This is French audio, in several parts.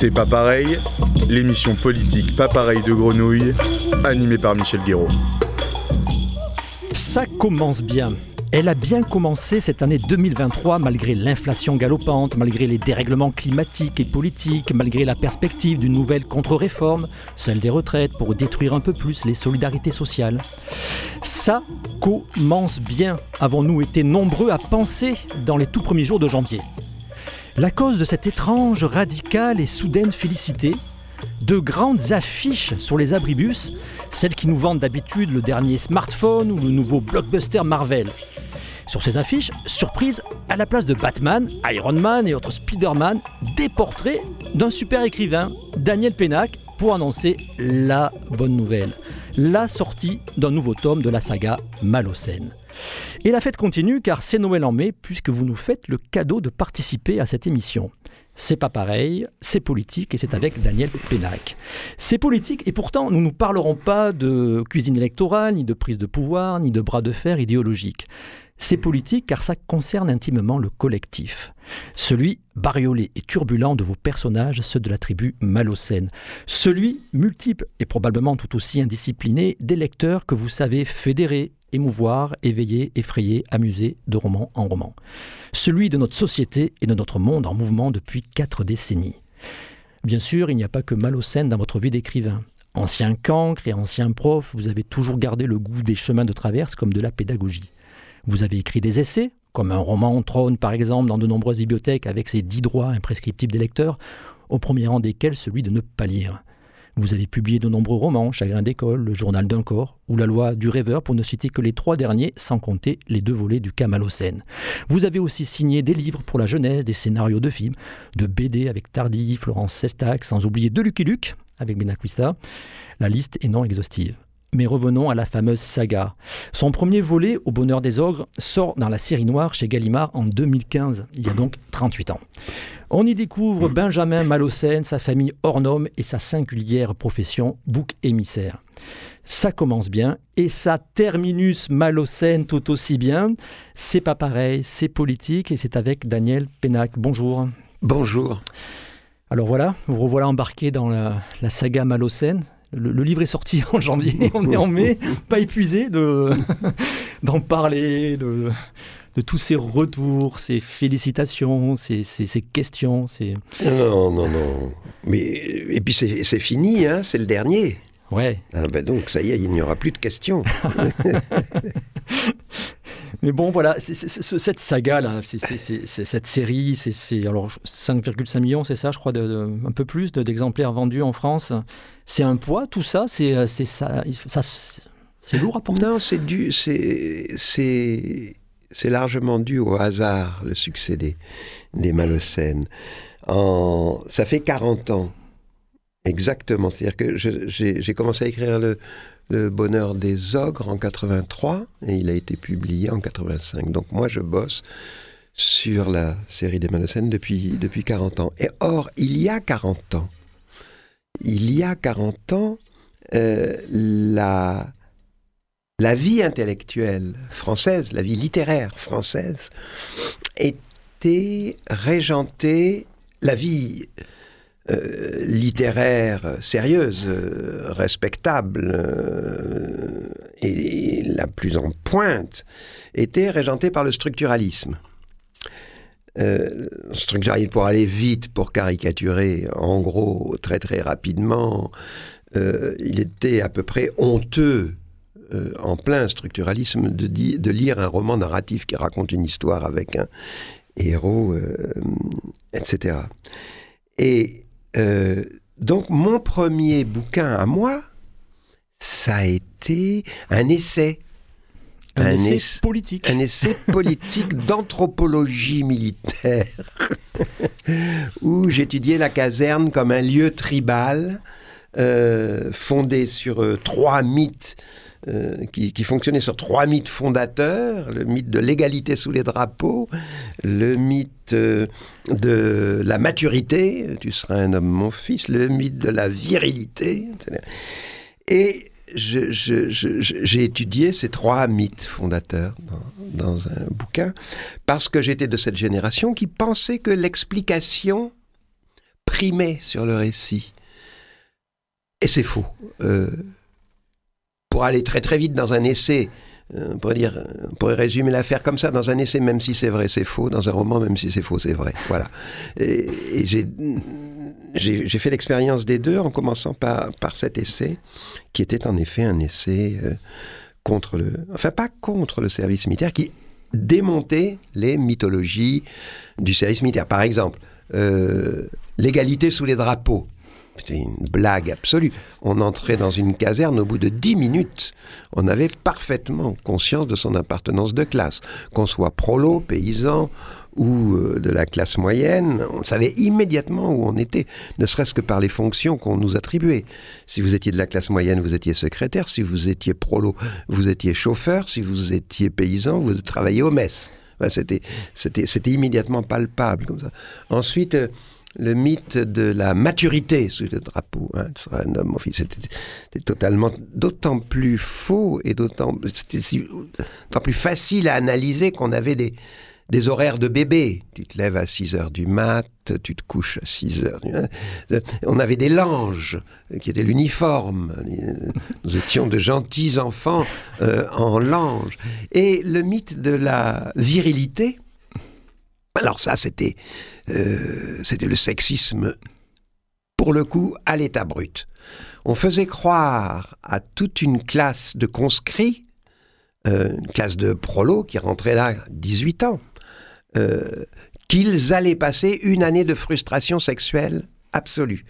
C'est pas pareil, l'émission politique pas pareil de Grenouille, animée par Michel Guéraud. Ça commence bien. Elle a bien commencé cette année 2023 malgré l'inflation galopante, malgré les dérèglements climatiques et politiques, malgré la perspective d'une nouvelle contre-réforme, celle des retraites, pour détruire un peu plus les solidarités sociales. Ça commence bien, avons-nous été nombreux à penser dans les tout premiers jours de janvier? La cause de cette étrange, radicale et soudaine félicité, de grandes affiches sur les abribus, celles qui nous vendent d'habitude le dernier smartphone ou le nouveau blockbuster Marvel. Sur ces affiches, surprise, à la place de Batman, Iron Man et autres Spider-Man, des portraits d'un super écrivain, Daniel Pénac, pour annoncer la bonne nouvelle, la sortie d'un nouveau tome de la saga Malocène. Et la fête continue car c'est Noël en mai puisque vous nous faites le cadeau de participer à cette émission. C'est pas pareil, c'est politique et c'est avec Daniel Pénac. C'est politique et pourtant nous ne parlerons pas de cuisine électorale, ni de prise de pouvoir, ni de bras de fer idéologique. C'est politique car ça concerne intimement le collectif. Celui bariolé et turbulent de vos personnages, ceux de la tribu Malocène. Celui multiple et probablement tout aussi indiscipliné des lecteurs que vous savez fédérer, émouvoir, éveiller, effrayer, amuser de roman en roman. Celui de notre société et de notre monde en mouvement depuis quatre décennies. Bien sûr, il n'y a pas que Malocène dans votre vie d'écrivain. Ancien cancre et ancien prof, vous avez toujours gardé le goût des chemins de traverse comme de la pédagogie. Vous avez écrit des essais, comme un roman trône par exemple dans de nombreuses bibliothèques avec ses dix droits imprescriptibles des lecteurs, au premier rang desquels celui de ne pas lire. Vous avez publié de nombreux romans, Chagrin d'école, Le journal d'un corps ou La loi du rêveur, pour ne citer que les trois derniers, sans compter les deux volets du Camalocène. Vous avez aussi signé des livres pour la jeunesse, des scénarios de films, de BD avec Tardy, Florence Sestac, sans oublier de Lucky Luke avec Benaquista. La liste est non exhaustive. Mais revenons à la fameuse saga. Son premier volet, Au bonheur des ogres, sort dans la série noire chez Gallimard en 2015, il y a donc 38 ans. On y découvre Benjamin Malocène, sa famille hors norme et sa singulière profession, bouc émissaire. Ça commence bien et ça terminus Malocène tout aussi bien. C'est pas pareil, c'est politique et c'est avec Daniel Pénac. Bonjour. Bonjour. Alors voilà, vous revoilà embarqué dans la, la saga Malocène. Le, le, livre est sorti en janvier, on est en mai, pas épuisé de d'en parler, de, de, tous ces retours, ces félicitations, ces, ces, ces questions. Ces... Non, non, non. Mais, et puis c'est fini, hein, c'est le dernier. Ouais. Ah ben donc, ça y est, il n'y aura plus de questions. Mais bon, voilà, cette saga-là, cette série, c'est alors 5,5 millions, c'est ça, je crois, un peu plus d'exemplaires vendus en France. C'est un poids, tout ça? C'est ça, ça c'est lourd à porter? Non, c'est dû, c'est largement dû au hasard, le succès des, des Malocènes. Ça fait 40 ans, exactement. C'est-à-dire que j'ai commencé à écrire le, le Bonheur des Ogres en 83 et il a été publié en 85. Donc moi, je bosse sur la série des Malocènes depuis, depuis 40 ans. Et or, il y a 40 ans, il y a 40 ans, euh, la, la vie intellectuelle française, la vie littéraire française, était régentée, la vie euh, littéraire sérieuse, euh, respectable euh, et la plus en pointe, était régentée par le structuralisme. Structuralisme pour aller vite, pour caricaturer, en gros, très très rapidement, il était à peu près honteux en plein structuralisme de, lire un roman narratif qui raconte une histoire avec un héros, etc. Et euh, donc mon premier bouquin à moi, ça a été un essai. Un, un essai es politique. Un essai politique d'anthropologie militaire, où j'étudiais la caserne comme un lieu tribal, euh, fondé sur euh, trois mythes euh, qui, fonctionnait sur trois mythes fondateurs, le mythe de l'égalité sous les drapeaux, le mythe euh, de la maturité, tu seras un homme mon fils, le mythe de la virilité. Et j'ai étudié ces trois mythes fondateurs dans, un bouquin, parce que j'étais de cette génération qui pensait que l'explication primer sur le récit. Et c'est faux. Euh, pour aller très très vite dans un essai, euh, on pourrait dire, on pourrait résumer l'affaire comme ça. Dans un essai, même si c'est vrai, c'est faux. Dans un roman, même si c'est faux, c'est vrai. Voilà. Et, j'ai fait l'expérience des deux en commençant par, par cet essai, qui était en effet un essai euh, contre le... Enfin, pas contre le service militaire, qui démontait les mythologies du service militaire. Par exemple, euh, l'égalité sous les drapeaux. C'était une blague absolue. On entrait dans une caserne, au bout de dix minutes, on avait parfaitement conscience de son appartenance de classe. Qu'on soit prolo, paysan, ou euh, de la classe moyenne, on savait immédiatement où on était, ne serait-ce que par les fonctions qu'on nous attribuait. Si vous étiez de la classe moyenne, vous étiez secrétaire, si vous étiez prolo, vous étiez chauffeur, si vous étiez paysan, vous travailliez au mess. c'était, c'était, c'était immédiatement palpable comme ça. Ensuite, euh, le mythe de la maturité sous le drapeau. Hein, un homme, c'était totalement, d'autant plus faux et d'autant, plus facile à analyser qu'on avait des, horaires de bébé. Tu te lèves à 6 heures du mat, tu te couches à 6 heures. On avait des langes qui étaient l'uniforme. Nous étions de gentils enfants euh, en lange. Et le mythe de la virilité, alors ça c'était c'était le sexisme pour le coup à l'état brut. On faisait croire à toute une classe de conscrits, euh, une classe de prolos qui rentrait là 18 ans, euh, qu'ils allaient passer une année de frustration sexuelle absolue.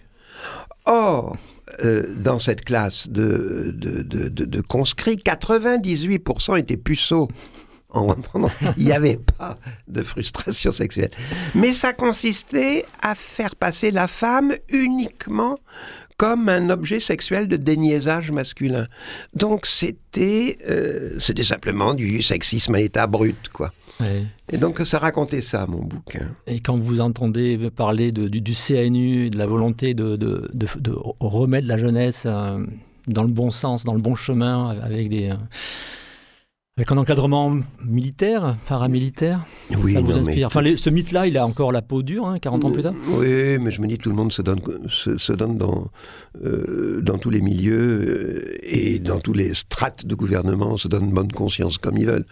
Or, euh, dans cette classe de, de, conscrits, 98% étaient puceaux. En il n'y avait pas de frustration sexuelle. Mais ça consistait à faire passer la femme uniquement comme un objet sexuel de déniaisage masculin. Donc c'était euh, c'était simplement du sexisme à l'état brut, quoi. Et donc ça racontait ça, mon bouquin. Et quand vous entendez parler de, du, CNU, de la volonté de, de, de remettre la jeunesse euh, dans le bon sens, dans le bon chemin, avec des... Euh, avec un encadrement militaire, paramilitaire Oui, ça vous inspire. Enfin, ce mythe-là, il a encore la peau dure, 40 hein, ans plus tard Oui, mais je me dis, tout le monde se donne, se, donne dans, euh, dans tous les milieux euh, et dans tous les strates de gouvernement, se donne bonne conscience comme ils veulent.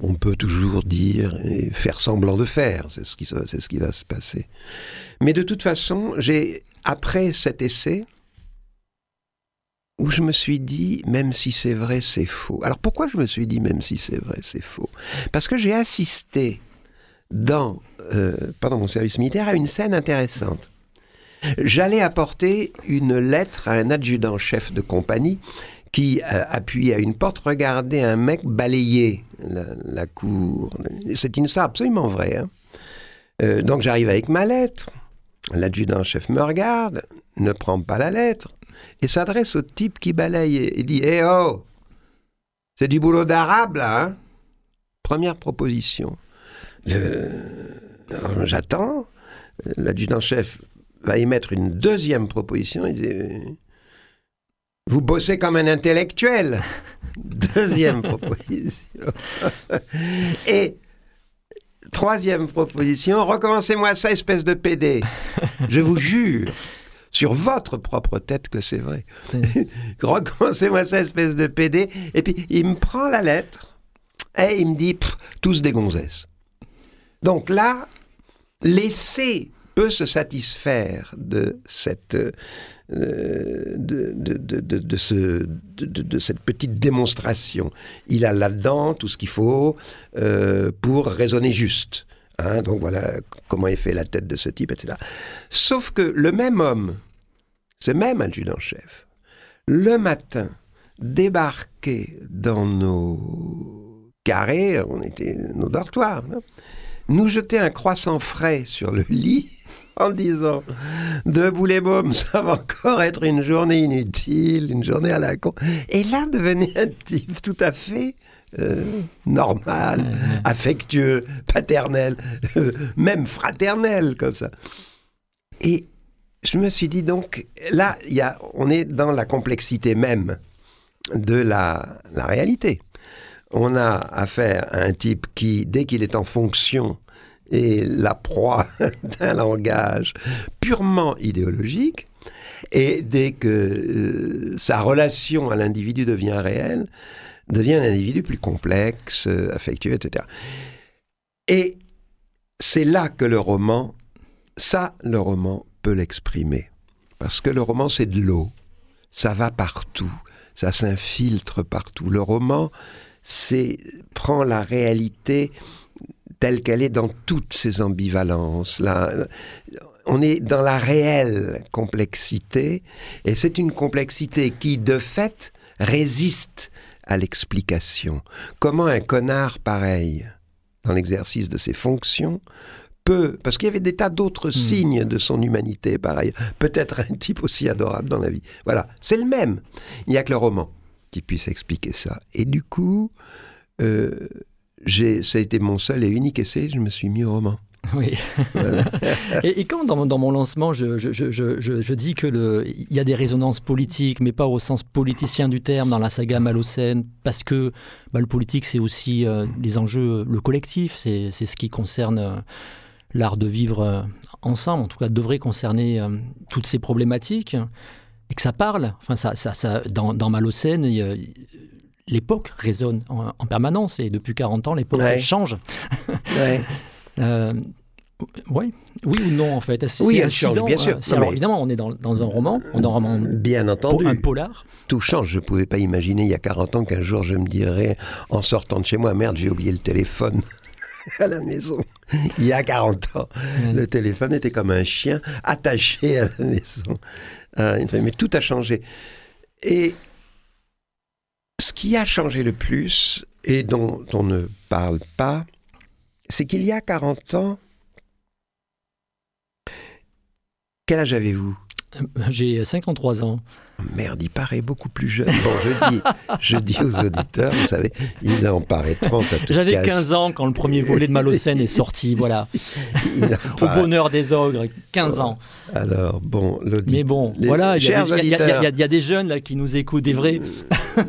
On peut toujours dire et faire semblant de faire, c'est ce qui, ce qui va se passer. Mais de toute façon, j'ai, après cet essai, où je me suis dit, même si c'est vrai, c'est faux. Alors pourquoi je me suis dit, même si c'est vrai, c'est faux? Parce que j'ai assisté dans, euh, pendant mon service militaire à une scène intéressante. J'allais apporter une lettre à un adjudant-chef de compagnie qui, euh, appuyé à une porte, regardait un mec balayer la, cour. C'est une histoire absolument vraie. Hein. Euh, donc j'arrive avec ma lettre. L'adjudant-chef me regarde, ne prend pas la lettre, et s'adresse au type qui balaye et dit Eh oh C'est du boulot d'arabe, là hein Première proposition. J'attends. L'adjudant-chef va émettre une deuxième proposition. Il dit Vous bossez comme un intellectuel. Deuxième proposition. Et troisième proposition recommencez-moi ça, espèce de PD. Je vous jure sur votre propre tête que c'est vrai. Recommencez-moi ça, espèce de PD. Et puis, il me prend la lettre et il me dit, tous des gonzesses. Donc là, l'essai peut se satisfaire de cette, euh, de, de, ce, de, cette petite démonstration. Il a là-dedans tout ce qu'il faut euh, pour raisonner juste. Hein, donc voilà comment est fait la tête de ce type, etc. Sauf que le même homme, ce même adjudant-chef, le matin, débarquait dans nos carrés, on était nos dortoirs, hein, nous jetait un croissant frais sur le lit en disant Debout les mômes, ça va encore être une journée inutile, une journée à la con. Et là devenait un type tout à fait euh, normal, affectueux, paternel, euh, même fraternel, comme ça. Et je me suis dit donc, là, y a, on est dans la complexité même de la, la réalité. On a affaire à un type qui, dès qu'il est en fonction, est la proie d'un langage purement idéologique. Et dès que euh, sa relation à l'individu devient réelle, devient un individu plus complexe, euh, affectueux, etc. Et c'est là que le roman, ça, le roman peut l'exprimer. Parce que le roman, c'est de l'eau. Ça va partout. Ça s'infiltre partout. Le roman, c'est prend la réalité telle qu'elle est dans toutes ses ambivalences. Là, on est dans la réelle complexité, et c'est une complexité qui, de fait, résiste à l'explication. Comment un connard pareil, dans l'exercice de ses fonctions, peut, parce qu'il y avait des tas d'autres hmm. signes de son humanité, pareil, peut-être un type aussi adorable dans la vie. Voilà, c'est le même. Il n'y a que le roman qui puisse expliquer ça. Et du coup, euh, ça a été mon seul et unique essai, je me suis mis au roman. Oui. et, quand dans, mon lancement, je, je, je, je dis qu'il y a des résonances politiques, mais pas au sens politicien du terme dans la saga Malocène, parce que bah, le politique, c'est aussi euh, les enjeux, le collectif, c'est ce qui concerne euh, l'art de vivre euh, ensemble, en tout cas devrait concerner toutes ces problématiques, et que ça parle. Enfin, ça, ça, ça dans, dans Malocène, l'époque résonne en, permanence, et depuis 40 ans, l'époque change. Ouais. Euh, oui, oui ou non en fait? oui, elle change, bien sûr. Euh, alors, évidemment, on est dans, un roman, on est un roman bien entendu, un polar. Tout change. Je ne pouvais pas imaginer il y a 40 ans qu'un jour je me dirais en sortant de chez moi, merde, j'ai oublié le téléphone. à la maison. Il y a 40 ans, le téléphone était comme un chien attaché à la maison. Euh, mais tout a changé. Et ce qui a changé le plus, et dont on ne parle pas, c'est qu'il y a 40 ans, quel âge avez-vous? J'ai 53 ans. Merde, il paraît beaucoup plus jeune. Bon, je dis, je dis aux auditeurs, vous savez, il en paraît 30 à tout J'avais 15 ans quand le premier volet de Malocène est sorti, voilà. Au bonheur des ogres, 15 ans. Alors, bon, Mais bon, voilà, il y, a des jeunes là, qui nous écoutent, des vrais.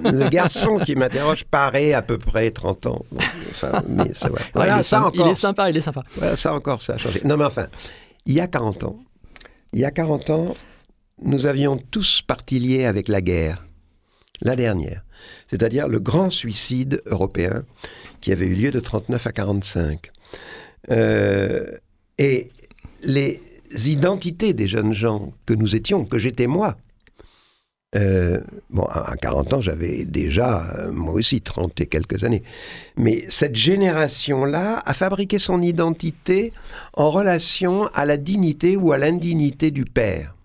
Le garçon qui m'interroge paraît à peu près 30 ans. Enfin, mais ça, voilà, ça encore. Il est sympa, il est sympa. Voilà, ça encore, ça a changé. Non, mais enfin, il y a 40 ans, il y a 40 ans, nous avions tous parti liés avec la guerre, la dernière, c'est-à-dire le grand suicide européen qui avait eu lieu de 39 à 45. Euh, et les identités des jeunes gens que nous étions, que j'étais moi, euh, à 40 ans, j'avais déjà, euh, moi aussi, 30 et quelques années. Mais cette génération-là a fabriqué son identité en relation à la dignité ou à l'indignité du père.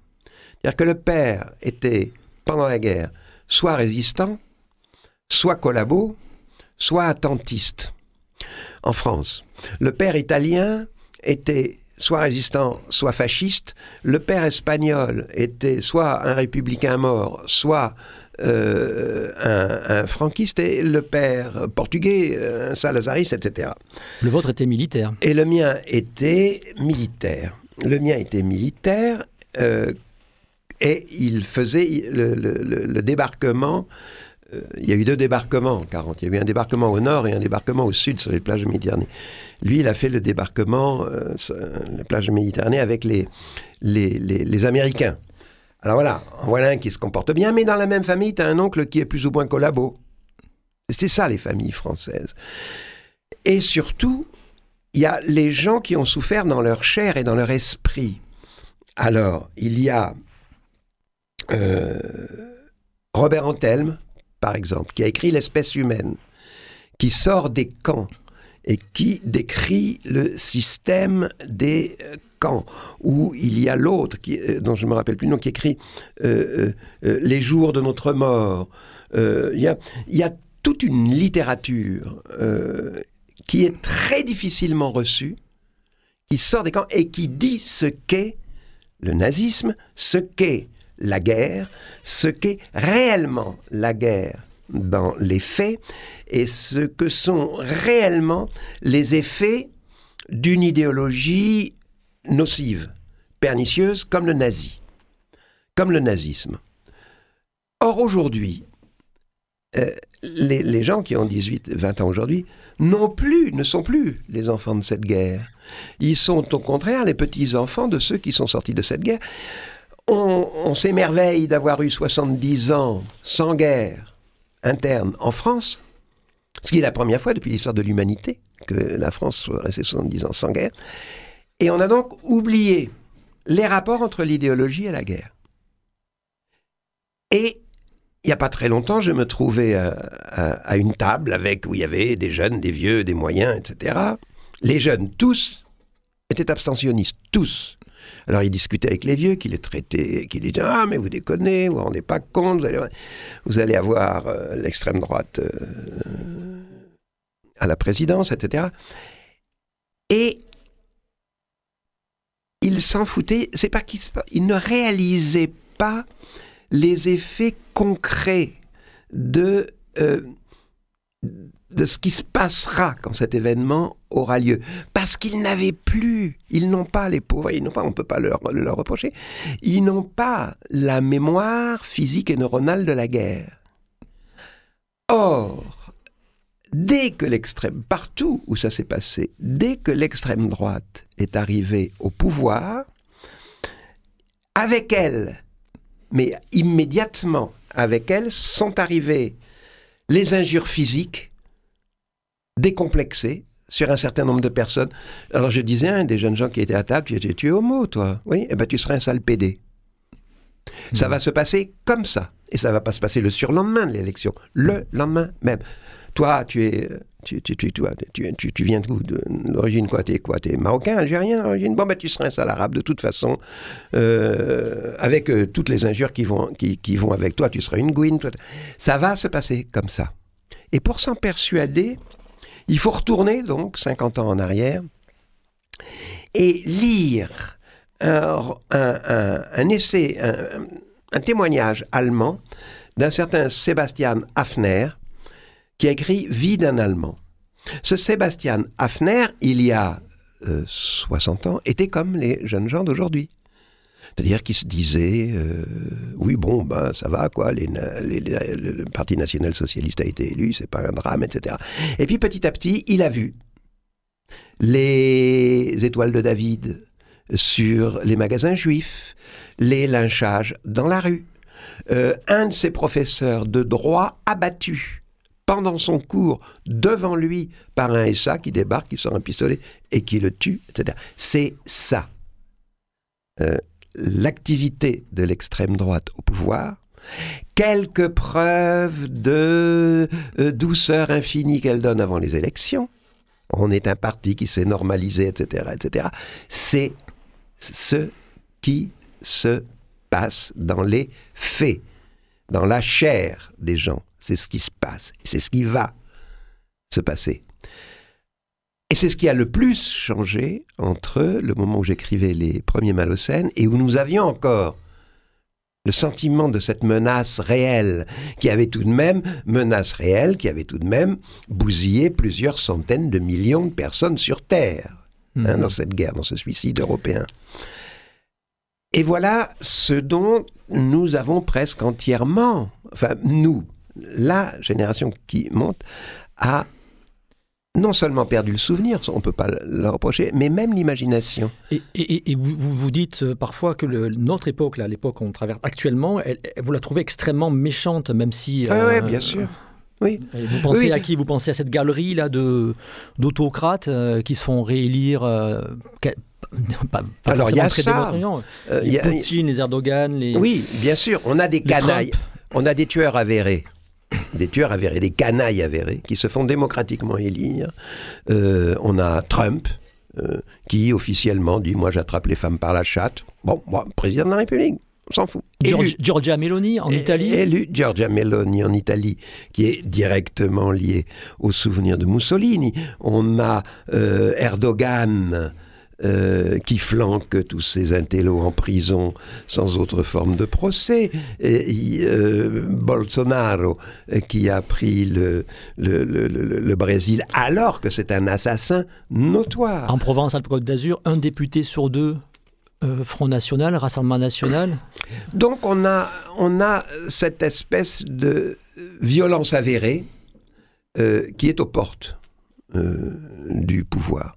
C'est-à-dire que le père était, pendant la guerre, soit résistant, soit collabo, soit attentiste. En France, le père italien était soit résistant, soit fasciste. Le père espagnol était soit un républicain mort, soit euh, un, franquiste, et le père portugais, un salazariste, etc. Le vôtre était militaire. Et le mien était militaire. Le mien était militaire. Euh, et il faisait le, débarquement. Euh, il y a eu deux débarquements en 40. Il y a eu un débarquement au nord et un débarquement au sud sur les plages de Méditerranée. Lui, il a fait le débarquement euh, sur les plages de Méditerranée avec les, les, les, Américains. Alors voilà, en voilà un qui se comporte bien, mais dans la même famille, tu as un oncle qui est plus ou moins collabo. C'est ça les familles françaises. Et surtout, il y a les gens qui ont souffert dans leur chair et dans leur esprit. Alors, il y a euh, Robert Antelme, par exemple, qui a écrit L'espèce humaine, qui sort des camps et qui décrit le système des euh, camps, où il y a l'autre, euh, dont je ne me rappelle plus le nom, qui écrit Les jours de notre mort. Il y, a, y, a, toute une littérature qui est très difficilement reçue, qui sort des camps et qui dit ce qu'est le nazisme, ce qu'est la guerre, ce qu'est réellement la guerre dans les faits et ce que sont réellement les effets d'une idéologie nocive, pernicieuse comme le nazi, comme le nazisme. Or aujourd'hui, euh, les, les gens qui ont 18, 20 ans aujourd'hui, non plus, ne sont plus les enfants de cette guerre. Ils sont au contraire les petits-enfants de ceux qui sont sortis de cette guerre. On, s'émerveille d'avoir eu 70 ans sans guerre interne en France, ce qui est la première fois depuis l'histoire de l'humanité que la France soit restée 70 ans sans guerre. Et on a donc oublié les rapports entre l'idéologie et la guerre. Et il n'y a pas très longtemps, je me trouvais à, à- à une table avec où il y avait des jeunes, des vieux, des moyens, etc. Les jeunes, tous, étaient abstentionnistes, tous. Alors ils discutaient avec les vieux, qui les traitaient, qui disaient Ah, mais vous déconnez, vous vous rendez pas compte, vous allez, avoir euh, l'extrême droite euh, à la présidence, etc. Et ils s'en foutaient, c'est pas qu'ils se- ils ne réalisaient pas les effets concrets de, euh, de ce qui se passera quand cet événement aura lieu. Parce qu'ils n'avaient plus, ils n'ont pas, les pauvres, ils n'ont pas, on ne peut pas leur, leur reprocher, ils n'ont pas la mémoire physique et neuronale de la guerre. Or, dès que l'extrême, partout où ça s'est passé, dès que l'extrême droite est arrivée au pouvoir, avec elle, mais immédiatement avec elle, sont arrivées les injures physiques décomplexées sur un certain nombre de personnes. Alors je disais, hein, des jeunes gens qui étaient à table, tu es homo, toi. Oui, eh ben tu serais un sale pédé. Ça va se passer comme ça. Et ça va pas se passer le surlendemain de l'élection. Le lendemain même. Toi, tu es. Tu, tu, tu, toi, tu, tu, tu viens l'origine quoi? T'es quoi? T'es marocain, algérien d'origine? Bon, ben tu serais un sale arabe de toute façon. Euh, avec euh, toutes les injures qui vont, qui, qui vont avec toi. Tu seras une gouine. Toi. Ça va se passer comme ça. Et pour s'en persuader, il faut retourner donc 50 ans en arrière et lire un, un- essai, un, un témoignage allemand d'un certain Sebastian Hafner qui a écrit Vie d'un Allemand. Ce Sebastian Hafner, il y a euh, 60 ans, était comme les jeunes gens d'aujourd'hui. C'est-à-dire qu'ils se disaient, euh, oui, bon, ben, ça va, quoi, le, Parti national-socialiste a été élu, c'est pas un drame, etc. Et puis petit à petit, il a vu les étoiles de David sur les magasins juifs, les lynchages dans la rue, Euh, un de ses professeurs de droit abattu pendant son cours devant lui par un SA qui débarque, qui sort un pistolet et qui le tue, etc. C'est ça. Euh, L'activité de l'extrême droite au pouvoir, quelques preuves de euh, douceur infinie qu'elle donne avant les élections. On est un parti qui s'est normalisé, etc., etc. C'est ce qui se passe dans les faits, dans la chair des gens. C'est ce qui se passe. C'est ce qui va se passer. Et c'est ce qui a le plus changé entre le moment où j'écrivais les premiers Malocènes et où nous avions encore le sentiment de cette menace réelle, qui avait tout de même, menace réelle, qui avait tout de même bousillé plusieurs centaines de millions de personnes sur Terre, hein, Mhm. dans cette guerre, dans ce suicide européen. Et voilà ce dont nous avons presque entièrement, enfin nous, la génération qui monte, a non seulement perdu le souvenir, on ne peut pas le- reprocher, mais même l'imagination. Et, et- et vous, vous dites euh, parfois que le- notre époque, là, l'époque qu'on traverse actuellement, elle- elle- vous la trouvez extrêmement méchante, même si... Ah euh, ouais, bien sûr. Oui. Et Vous pensez Oui. à qui? Vous pensez à cette galerie là de d'autocrates euh, qui se font réélire euh, pas, pas Alors, il y a ça. Euh, Les y a- Poutine, les Erdogan, les. Oui, bien sûr, on a des Les canailles, Trump. on a des tueurs avérés. Des tueurs avérés, des canailles avérés, qui se font démocratiquement élire. Euh, on a Trump, euh, qui officiellement dit Moi j'attrape les femmes par la chatte. Bon, moi, président de la République, on s'en fout. Élu. Giorgia Meloni en Italie. Élu Giorgia Meloni en Italie, qui est directement lié au souvenir de Mussolini. On a euh, Erdogan. Euh, qui flanque tous ces intellos en prison sans autre forme de procès, et, euh, Bolsonaro euh, qui a pris le, le, le- Brésil alors que c'est un assassin notoire. En Provence, Alpes-Côte d'Azur, un député sur deux euh, Front National, Rassemblement National Donc on a, on a cette espèce de violence avérée euh, qui est aux portes euh, du pouvoir.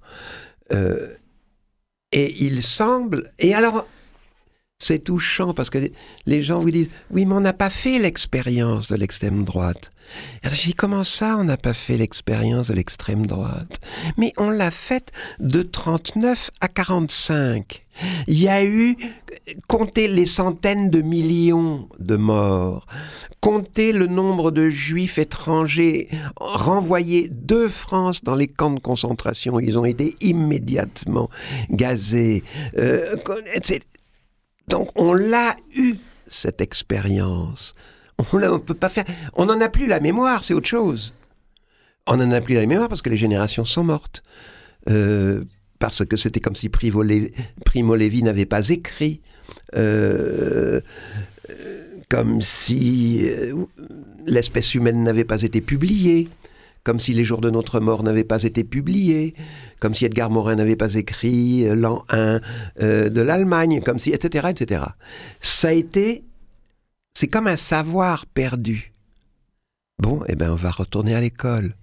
Et il semble... Et alors, c'est touchant parce que les gens vous disent Oui, mais on n'a pas fait l'expérience de l'extrême droite. Alors je dis Comment ça, on n'a pas fait l'expérience de l'extrême droite? Mais on l'a faite de 39 à 45. Il y a eu, comptez les centaines de millions de morts, comptez le nombre de juifs étrangers renvoyés de France dans les camps de concentration. Ils ont été immédiatement gazés. Euh, donc on l'a eu, cette expérience. On ne peut pas faire. On n'en a plus la mémoire, c'est autre chose. On n'en a plus la mémoire parce que les générations sont mortes. Euh, parce que c'était comme si Primo Levi, n'avait pas écrit. Euh, comme si euh, l'espèce humaine n'avait pas été publiée comme si Les Jours de notre mort n'avaient pas été publiés, comme si Edgar Morin n'avait pas écrit euh, l'an 1 euh, de l'Allemagne, comme si, etc., etc. Ça a été, c'est comme un savoir perdu. Bon, eh bien, on va retourner à l'école.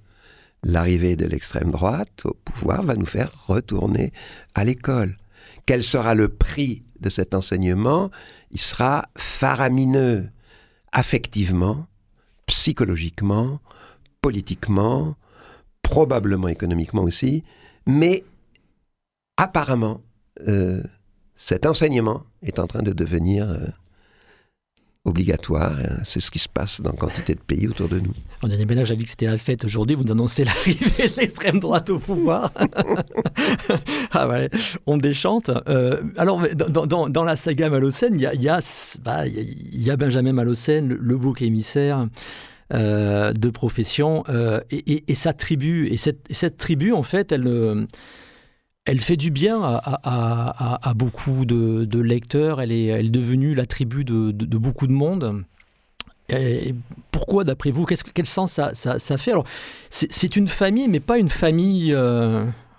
L'arrivée de l'extrême droite au pouvoir va nous faire retourner à l'école. Quel sera le prix de cet enseignement? Il sera faramineux, affectivement, psychologiquement, politiquement, probablement économiquement aussi, mais apparemment, euh, cet enseignement est en train de devenir euh, obligatoire. Hein. C'est ce qui se passe dans quantité de pays autour de nous. On a des ménages, vu que c'était la fête aujourd'hui, vous annoncez l'arrivée de l'extrême droite au pouvoir. ah ouais, on déchante. Euh, alors, dans, dans, la saga Malocène, il y a, y, a, bah, y a, Benjamin Malocène, le, le bouc émissaire. Euh, de profession euh, et, sa tribu. Et cette, tribu, en fait, elle, euh, elle fait du bien à, beaucoup de, lecteurs. Elle est, devenue la tribu de, beaucoup de monde. Et pourquoi, d'après vous, quel sens ça, ça, fait? Alors, c'est une famille, mais pas une famille.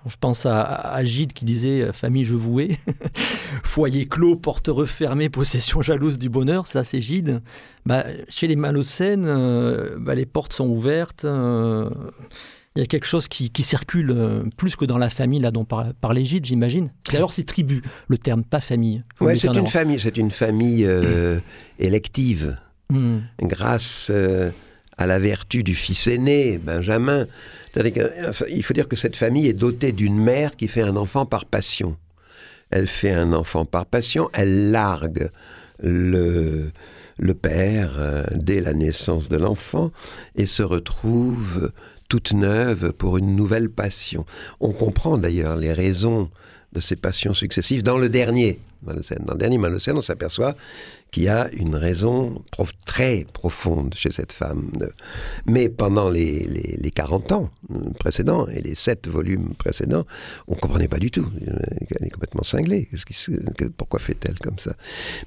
Je pense à, Gide qui disait euh, famille je vouais, foyer clos, porte refermée, possession jalouse du bonheur, ça c'est Gide. Bah, chez les Malocènes, euh, bah, les portes sont ouvertes. Euh, il y a quelque chose qui, circule plus que dans la famille là dont parlait Gide, j'imagine. D'ailleurs, c'est tribu, le terme, pas famille. Oui, c'est une famille, c'est une famille élective, hmm. grâce à la vertu du fils aîné, Benjamin. Il faut dire que cette famille est dotée d'une mère qui fait un enfant par passion. Elle fait un enfant par passion, elle largue le, père euh, dès la naissance de l'enfant et se retrouve toute neuve pour une nouvelle passion. On comprend d'ailleurs les raisons de ces passions successives dans le dernier Malocène. Dans le dernier Malocène, on s'aperçoit qu'il y a une raison très profonde chez cette femme. Mais pendant les, les, 40 ans précédents et les 7 volumes précédents, on ne comprenait pas du tout. Elle est complètement cinglée. Pourquoi fait-elle comme ça?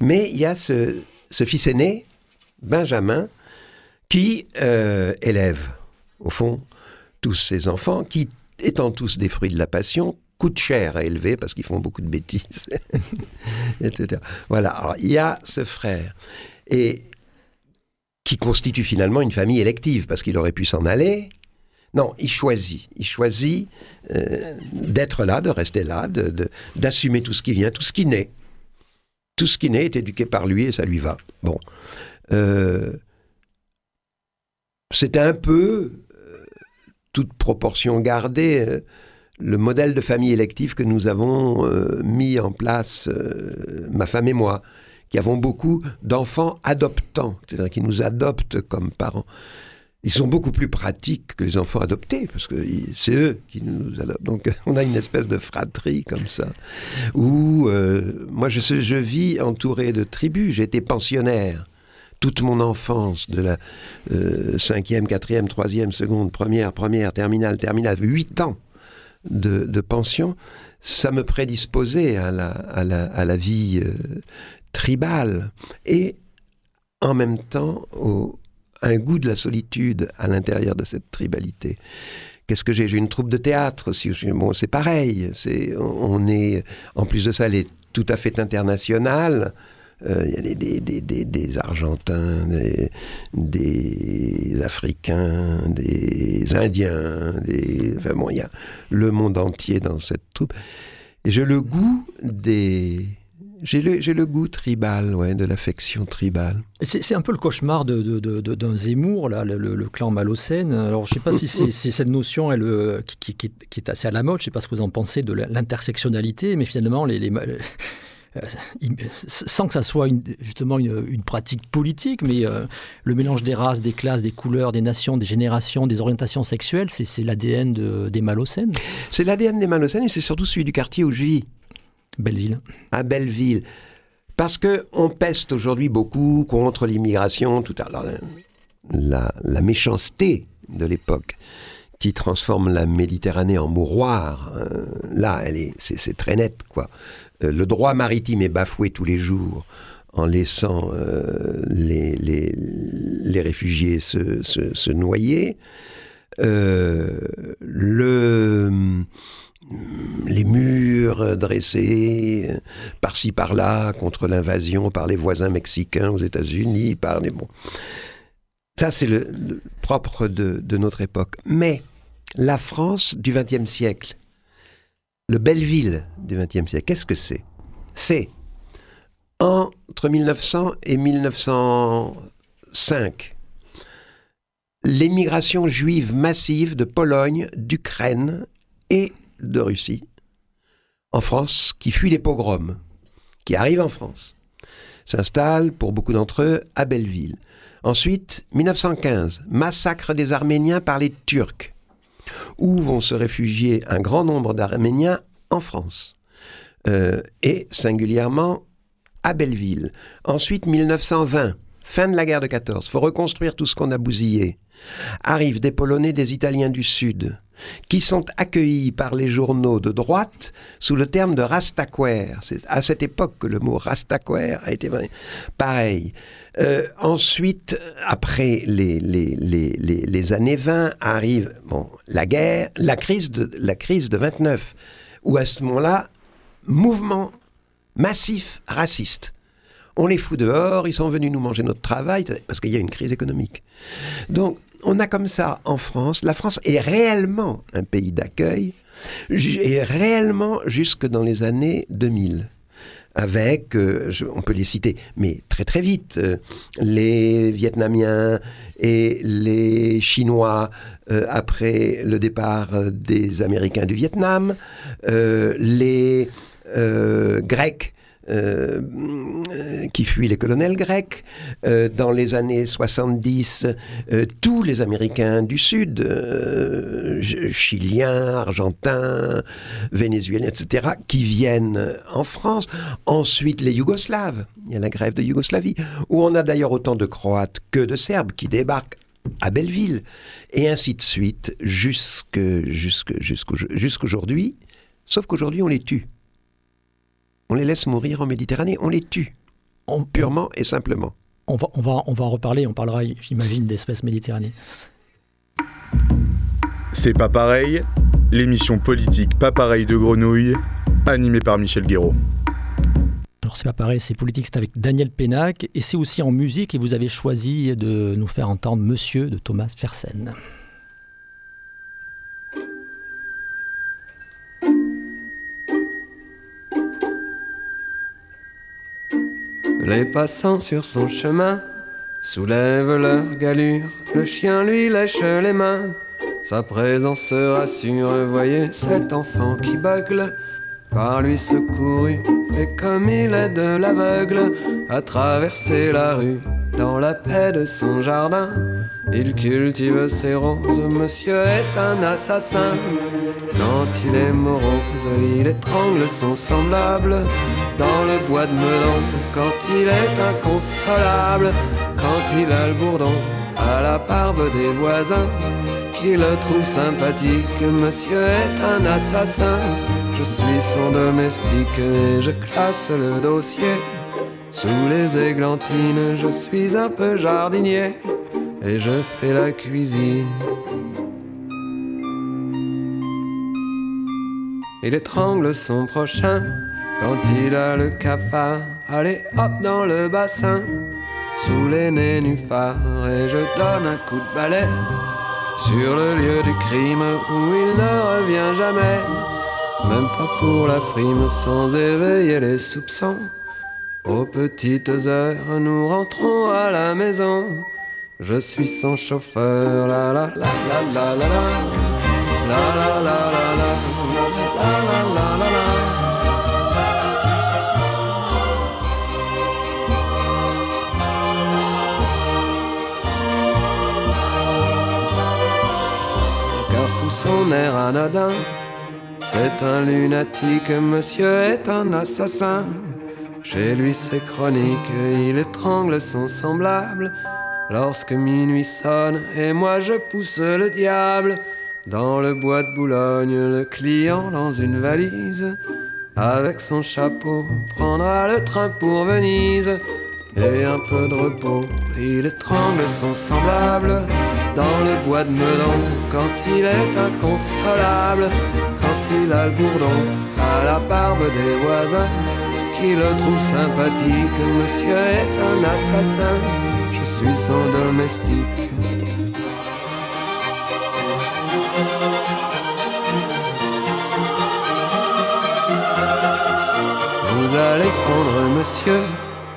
Mais il y a ce, fils aîné, Benjamin, qui euh, élève, au fond, tous ses enfants, qui, étant tous des fruits de la passion, coûte cher à élever parce qu'ils font beaucoup de bêtises, etc. Voilà, alors il y a ce frère, et qui constitue finalement une famille élective, parce qu'il aurait pu s'en aller. Non, il choisit. Il choisit euh, d'être là, de rester là, d'assumer tout ce qui vient, tout ce qui naît. Tout ce qui naît est éduqué par lui et ça lui va. Bon. Euh, C'était un peu, euh, toute proportion gardée, le modèle de famille élective que nous avons euh, mis en place, euh, ma femme et moi, qui avons beaucoup d'enfants adoptants, c'est-à-dire qui nous adoptent comme parents. Ils sont beaucoup plus pratiques que les enfants adoptés, parce que c'est eux qui nous adoptent. Donc on a une espèce de fratrie comme ça, où euh, moi je, je vis entouré de tribus, été pensionnaire toute mon enfance, de la cinquième, quatrième, troisième, seconde, première, première, terminale, terminale, huit ans de, pension, ça me prédisposait à la, à la, vie euh, tribale et en même temps au, un goût de la solitude à l'intérieur de cette tribalité Qu'est-ce que j'ai? J'ai une troupe de théâtre. Bon, c'est pareil. C'est, on est, en plus de ça, elle est tout à fait internationale. Euh, il y a des, des, des, des Argentins, des, Africains, des Indiens, des, enfin bon, il y a le monde entier dans cette troupe. Et j'ai le goût des, j'ai le, le, goût tribal, ouais, de l'affection tribale. C'est un peu le cauchemar d'un de, de, Zemmour, là, le, clan Malocène. Alors, je ne sais pas si c'est cette notion elle, euh, qui, qui, qui, est assez à la mode, je ne sais pas ce que vous en pensez de l'intersectionnalité, mais finalement, les, les, sans que ça soit une, justement une, pratique politique, mais euh, le mélange des races, des classes, des couleurs, des nations, des générations, des orientations sexuelles, c'est l'ADN des Malocènes. C'est l'ADN des Malocènes et c'est surtout celui du quartier où je vis. Belleville. À Belleville. Parce que on peste aujourd'hui beaucoup contre l'immigration, tout à la, la méchanceté de l'époque qui transforme la Méditerranée en mouroir. Euh, là, elle est, c'est, très net, quoi. Euh, le droit maritime est bafoué tous les jours en laissant euh, les, les, réfugiés se, se, noyer. le, les murs dressés par-ci par-là contre l'invasion par les voisins mexicains aux États-Unis, par les bon. Ça, c'est le, propre de, de, notre époque. Mais la France du XXe siècle, le Belleville du XXe siècle, qu'est-ce que c'est? C'est entre 1900 et 1905 l'émigration juive massive de Pologne, d'Ukraine et de Russie en France qui fuit les pogroms, qui arrive en France, s'installe pour beaucoup d'entre eux à Belleville. Ensuite, 1915, massacre des Arméniens par les Turcs, où vont se réfugier un grand nombre d'Arméniens en France, euh, et singulièrement à Belleville. Ensuite, 1920, fin de la guerre de 14, faut reconstruire tout ce qu'on a bousillé. Arrivent des Polonais, des Italiens du Sud, qui sont accueillis par les journaux de droite sous le terme de rastaquaire. C'est à cette époque que le mot rastaquaire a été pareil. Euh, ensuite, après les, les, années 20, arrive bon, la guerre, la crise, de, la crise de 29, où à ce moment-là, mouvement massif raciste. On les fout dehors, ils sont venus nous manger notre travail, parce qu'il y a une crise économique. Donc, on a comme ça en France, la France est réellement un pays d'accueil, et réellement jusque dans les années 2000 avec, euh, on peut les citer, mais très très vite, euh, les Vietnamiens et les Chinois euh, après le départ des Américains du Vietnam, les Grecs euh, qui fuient les colonels grecs. Euh, dans les années 70, euh, tous les Américains du Sud, Chiliens, Argentins, Vénézuéliens, etc., qui viennent en France. Ensuite, les Yougoslaves. Il y a la grève de Yougoslavie, où on a d'ailleurs autant de Croates que de Serbes qui débarquent à Belleville, et ainsi de suite, jusqu'aujourd'hui, sauf qu'aujourd'hui on les tue on les laisse mourir en Méditerranée, on les tue, purement et simplement. On va, on, va, on va en reparler, on parlera, j'imagine, d'espèces méditerranéennes. C'est pas pareil, l'émission politique Pas pareil de Grenouille, animée par Michel Guéraud. Alors c'est pas pareil, c'est politique, c'est avec Daniel Pénac, et c'est aussi en musique, et vous avez choisi de nous faire entendre Monsieur de Thomas Fersen. Les passants sur son chemin soulèvent leur galure. Le chien lui lèche les mains. Sa présence rassure. Voyez cet enfant qui bugle, par lui secouru. Et comme il est de l'aveugle, à traverser la rue dans la paix de son jardin. Il cultive ses roses, monsieur est un assassin. Quand il est morose, il étrangle son semblable dans le bois de Meudon. Quand il est inconsolable, quand il a le bourdon à la barbe des voisins, qui le trouve sympathique, monsieur est un assassin. Je suis son domestique et je classe le dossier. Sous les églantines, je suis un peu jardinier et je fais la cuisine. il étrangle son prochain. Quand il a le cafard, allez hop dans le bassin, sous les nénuphars, et je donne un coup de balai sur le lieu du crime où il ne revient jamais, même pas pour la frime, sans éveiller les soupçons. Aux petites heures, nous rentrons à la maison. Je suis son chauffeur, la la la la la la la la la la la la la la la Car sous son air anodin, c'est un lunatique, monsieur est un assassin. Chez lui c'est chronique, il étrangle son semblable. Lorsque minuit sonne et moi je pousse le diable dans le bois de Boulogne, le client dans une valise avec son chapeau prendra le train pour Venise et un peu de repos. Il étrangle son semblable dans le bois de Meudon quand il est inconsolable, il a le bourdon à la barbe des voisins qui le trouve sympathique. Monsieur est un assassin, je suis son domestique. Vous allez prendre monsieur,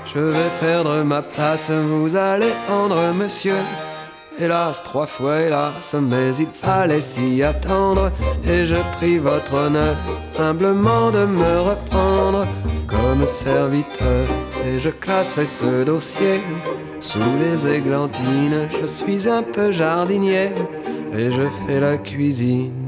je vais perdre ma place. Vous allez prendre monsieur. Hélas, trois fois hélas, mais il fallait s'y attendre. Et je prie votre honneur humblement de me reprendre comme serviteur. Et je classerai ce dossier sous les églantines. Je suis un peu jardinier et je fais la cuisine.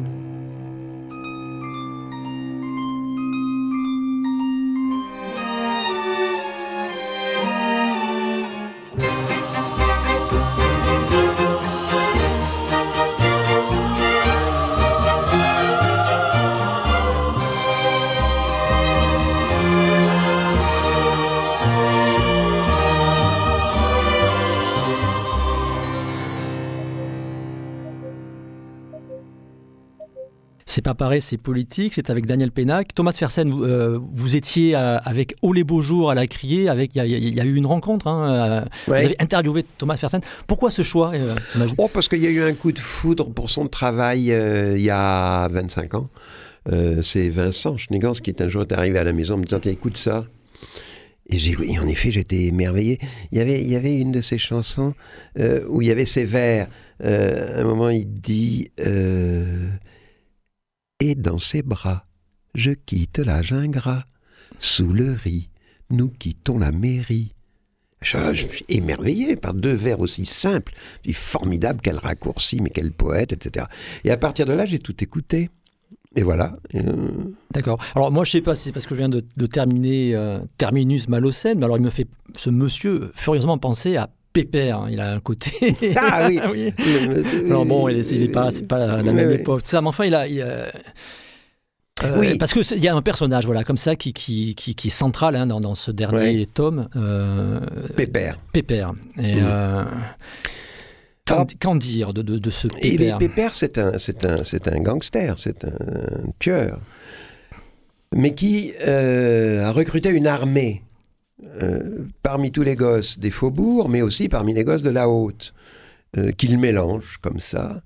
C'est politique, c'est avec Daniel Pénac. Thomas Fersen, vous, euh, vous étiez euh, avec Oh les beaux jours à la criée, avec il y, a eu une rencontre. Hein, euh, Ouais. Vous avez interviewé Thomas Fersen. Pourquoi ce choix euh, Oh, parce qu'il y a eu un coup de foudre pour son travail il y a 25 ans. C'est Vincent Schnegans qui est un jour est arrivé à la maison en me disant écoute ça. Et j'ai oui, en effet, j'étais émerveillé. Il y avait, il y avait une de ses chansons où il y avait ces vers. Euh, à un moment, il dit euh, Et dans ses bras, je quitte l'âge ingrat. Sous le riz, nous quittons la mairie. Je, suis émerveillé par deux vers aussi simples. Puis formidable, quel raccourci, mais quel poète, etc. Et à partir de là, j'ai tout écouté. Et voilà. Euh, D'accord. Alors moi je sais pas si c'est parce que je viens de, de terminer euh, Terminus Malocène, mais alors il me fait ce monsieur furieusement penser à Pépère. hein. Il a un côté. Ah oui. oui. le- Alors bon, il est, il est pas, c'est pas la même époque. Ça, mais enfin, il a. il, euh, euh, Oui. Parce que c'est- il y a un personnage, voilà, comme ça, qui, qui, qui, qui est central hein, dans, dans ce dernier Ouais. tome, euh, Pépère. Pépère. Et euh, qu'en, dire de, de, de ce Et Pépère? Pépère, c'est un, c'est un, c'est un gangster, c'est un tueur, mais qui euh, a recruté une armée euh, parmi tous les gosses des faubourgs, mais aussi parmi les gosses de la haute, euh, qu'il mélange comme ça,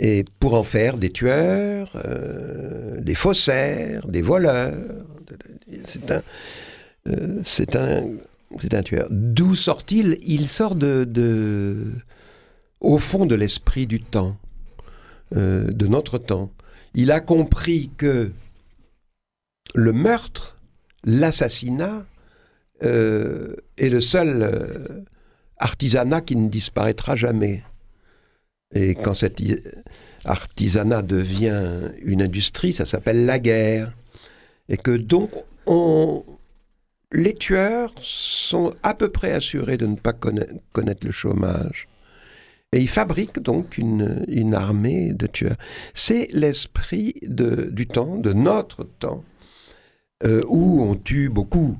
et pour en faire des tueurs, euh, des faussaires, des voleurs. C'est un, tueur. D'où sort-il? Il sort de, de, au fond de l'esprit du temps, de notre temps. Il a compris que le meurtre, l'assassinat, euh, est le seul euh, artisanat qui ne disparaîtra jamais. Et quand cet artisanat devient une industrie, ça s'appelle la guerre. Et que donc, on, les tueurs sont à peu près assurés de ne pas conna- connaître le chômage. Et ils fabriquent donc une, une armée de tueurs. C'est l'esprit du temps, de notre temps, euh, où on tue beaucoup,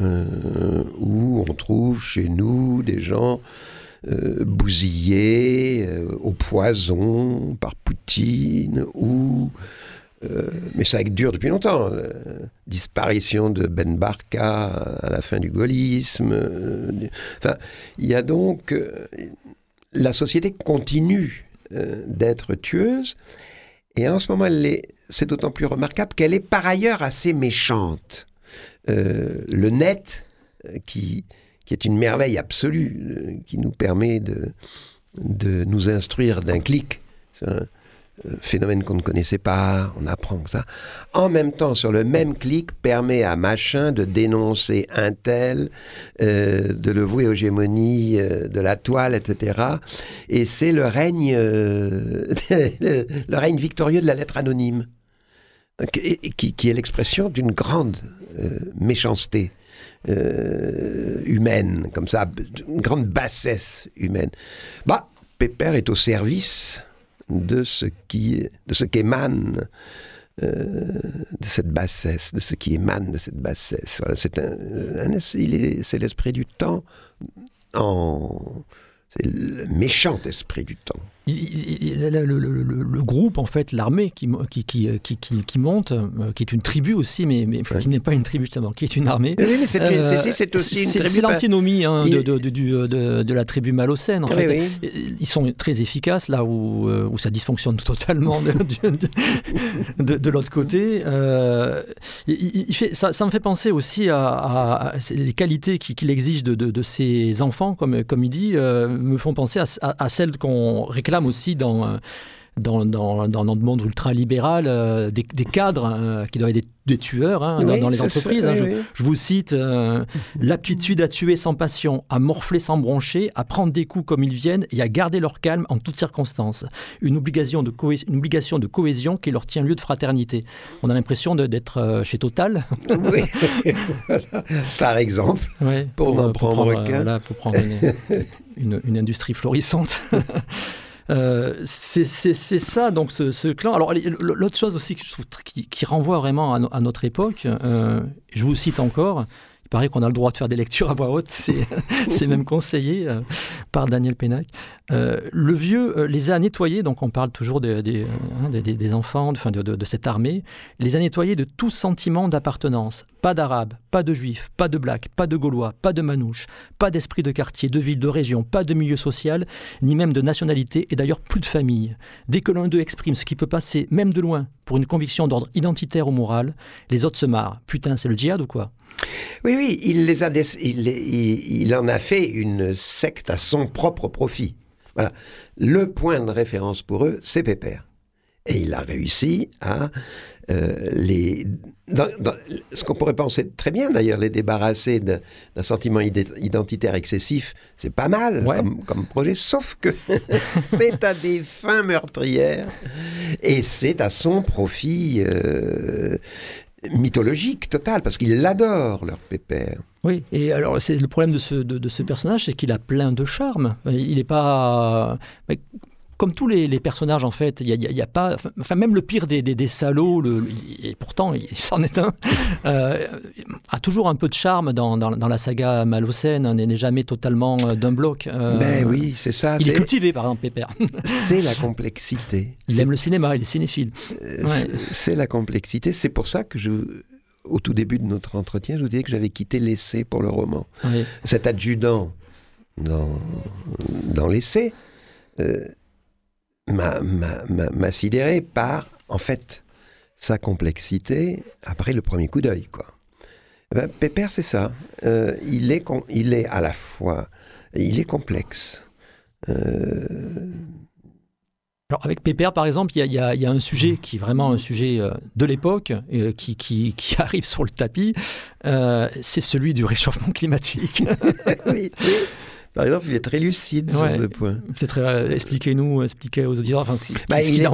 où on trouve chez nous des gens euh, bousillés euh, au poison par Poutine, ou Euh, mais ça dure depuis longtemps. disparition de Ben Barka à la fin du gaullisme. Euh, enfin, il y a donc. Euh, la société continue d'être tueuse. Et en ce moment, c'est d'autant plus remarquable qu'elle est par ailleurs assez méchante. Le net, qui, qui est une merveille absolue, qui nous permet de, de nous instruire d'un clic. Euh, phénomène qu'on ne connaissait pas, on apprend ça. En même temps, sur le même clic, permet à machin de dénoncer un tel, euh, de le vouer aux gémonies euh, de la toile, etc. Et c'est le règne, le, règne victorieux de la lettre anonyme, qui, est l'expression d'une grande méchanceté. humaine, comme ça, une grande bassesse humaine. Bah, Pépère est au service de ce qui, de ce qu'émane euh, de cette bassesse, de ce qui émane de cette bassesse. c'est un, c'est l'esprit du temps en, c'est le méchant esprit du temps le, groupe, en fait, l'armée qui, qui, qui, qui, monte, euh, qui est une tribu aussi, mais, mais qui n'est pas une tribu justement, qui est une armée. Oui, mais c'est euh, aussi une tribu. C'est l'antinomie hein, de, de, de, de, la tribu malocène. En fait. Ils sont très efficaces là où, euh, où ça dysfonctionne totalement de, l'autre côté. il, fait, ça, ça, me fait penser aussi à, les qualités qu'il exige de, ses enfants, comme, comme il dit, me font penser à, à celles qu'on réclame aussi dans, euh, dans, dans, dans, notre monde ultra-libéral euh, des, cadres hein, qui doivent être des, tueurs hein, dans, les entreprises. Hein. je, vous cite euh, l'aptitude à tuer sans passion, à morfler sans broncher, à prendre des coups comme ils viennent et à garder leur calme en toutes circonstances. Une obligation de, une obligation de cohésion qui leur tient lieu de fraternité. On a l'impression d'être chez Total. oui, par exemple, pour, prendre, pour prendre une, une industrie florissante. Euh, c'est ça, donc, ce, clan. Alors, l'autre chose aussi qui, renvoie vraiment à, notre époque, euh, je vous cite encore, il paraît qu'on a le droit de faire des lectures à voix haute, c'est même conseillé euh, par Daniel Pénac. Euh, le vieux euh, les a nettoyés, donc on parle toujours des, hein, des, enfants, de, de, de, cette armée, les a nettoyés de tout sentiment d'appartenance. Pas d'arabe, pas de juif, pas de black, pas de gaulois, pas de manouche, pas d'esprit de quartier, de ville, de région, pas de milieu social, ni même de nationalité, et d'ailleurs plus de famille. Dès que l'un d'eux exprime ce qui peut passer, même de loin, pour une conviction d'ordre identitaire ou moral, les autres se marrent. Putain, c'est le djihad ou quoi? Oui, oui, il, les a il, il, en a fait une secte à son propre profit. Voilà. Le point de référence pour eux, c'est Pépère. Et il a réussi à euh, les. ce qu'on pourrait penser très bien d'ailleurs, les débarrasser d'un sentiment identitaire excessif, c'est pas mal comme, projet, sauf que c'est à des fins meurtrières et c'est à son profit. Euh, mythologique total, parce qu'ils l'adorent, leur pépère. Oui, et alors c'est le problème de ce, de, ce personnage, c'est qu'il a plein de charme. Il n'est pas comme tous les, personnages, en fait, il n'y a, pas. Enfin, même le pire des, des, salauds, le, et pourtant, il s'en est un, euh, a toujours un peu de charme dans, dans, la saga Malocène, hein, n'est jamais totalement euh, d'un bloc. Euh, ben oui, c'est ça. Il est... cultivé, par exemple, Pépère. c'est la complexité. Il aime le cinéma, il est cinéphile. C'est la complexité. C'est pour ça que je, au tout début de notre entretien, je vous disais que j'avais quitté l'essai pour le roman. Cet adjudant dans, dans l'essai, m'a sidéré par, en fait, sa complexité après le premier coup d'œil, quoi. Eh ben, Pépère, c'est ça. Euh, il, est il est à la fois... Il est complexe. Euh, Alors avec Pépère, par exemple, il y, a, un sujet qui est vraiment un sujet euh, de l'époque, qui, qui, qui, arrive sur le tapis, c'est celui du réchauffement climatique. oui, oui. Par exemple, il est très lucide sur ce point. Euh, expliquez-nous, expliquez aux auditeurs. Enfin, bah, il, est,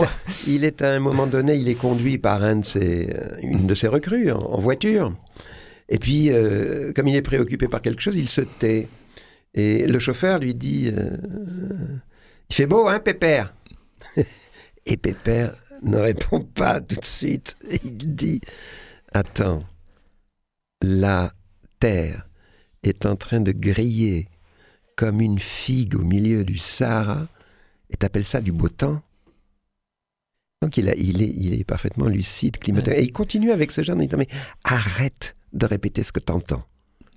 il, est, à un moment donné, il est conduit par un de ses, euh, une de ses recrues en, voiture. Et puis, euh, comme il est préoccupé par quelque chose, il se tait. Et le chauffeur lui dit Il fait beau, hein, Pépère Et Pépère ne répond pas tout de suite. Il dit Attends, la terre est en train de griller comme une figue au milieu du Sahara, et t'appelles ça du beau temps Donc il, a, il, est, il est parfaitement lucide, climatique. Et il continue avec ce genre en disant, mais arrête de répéter ce que tu entends.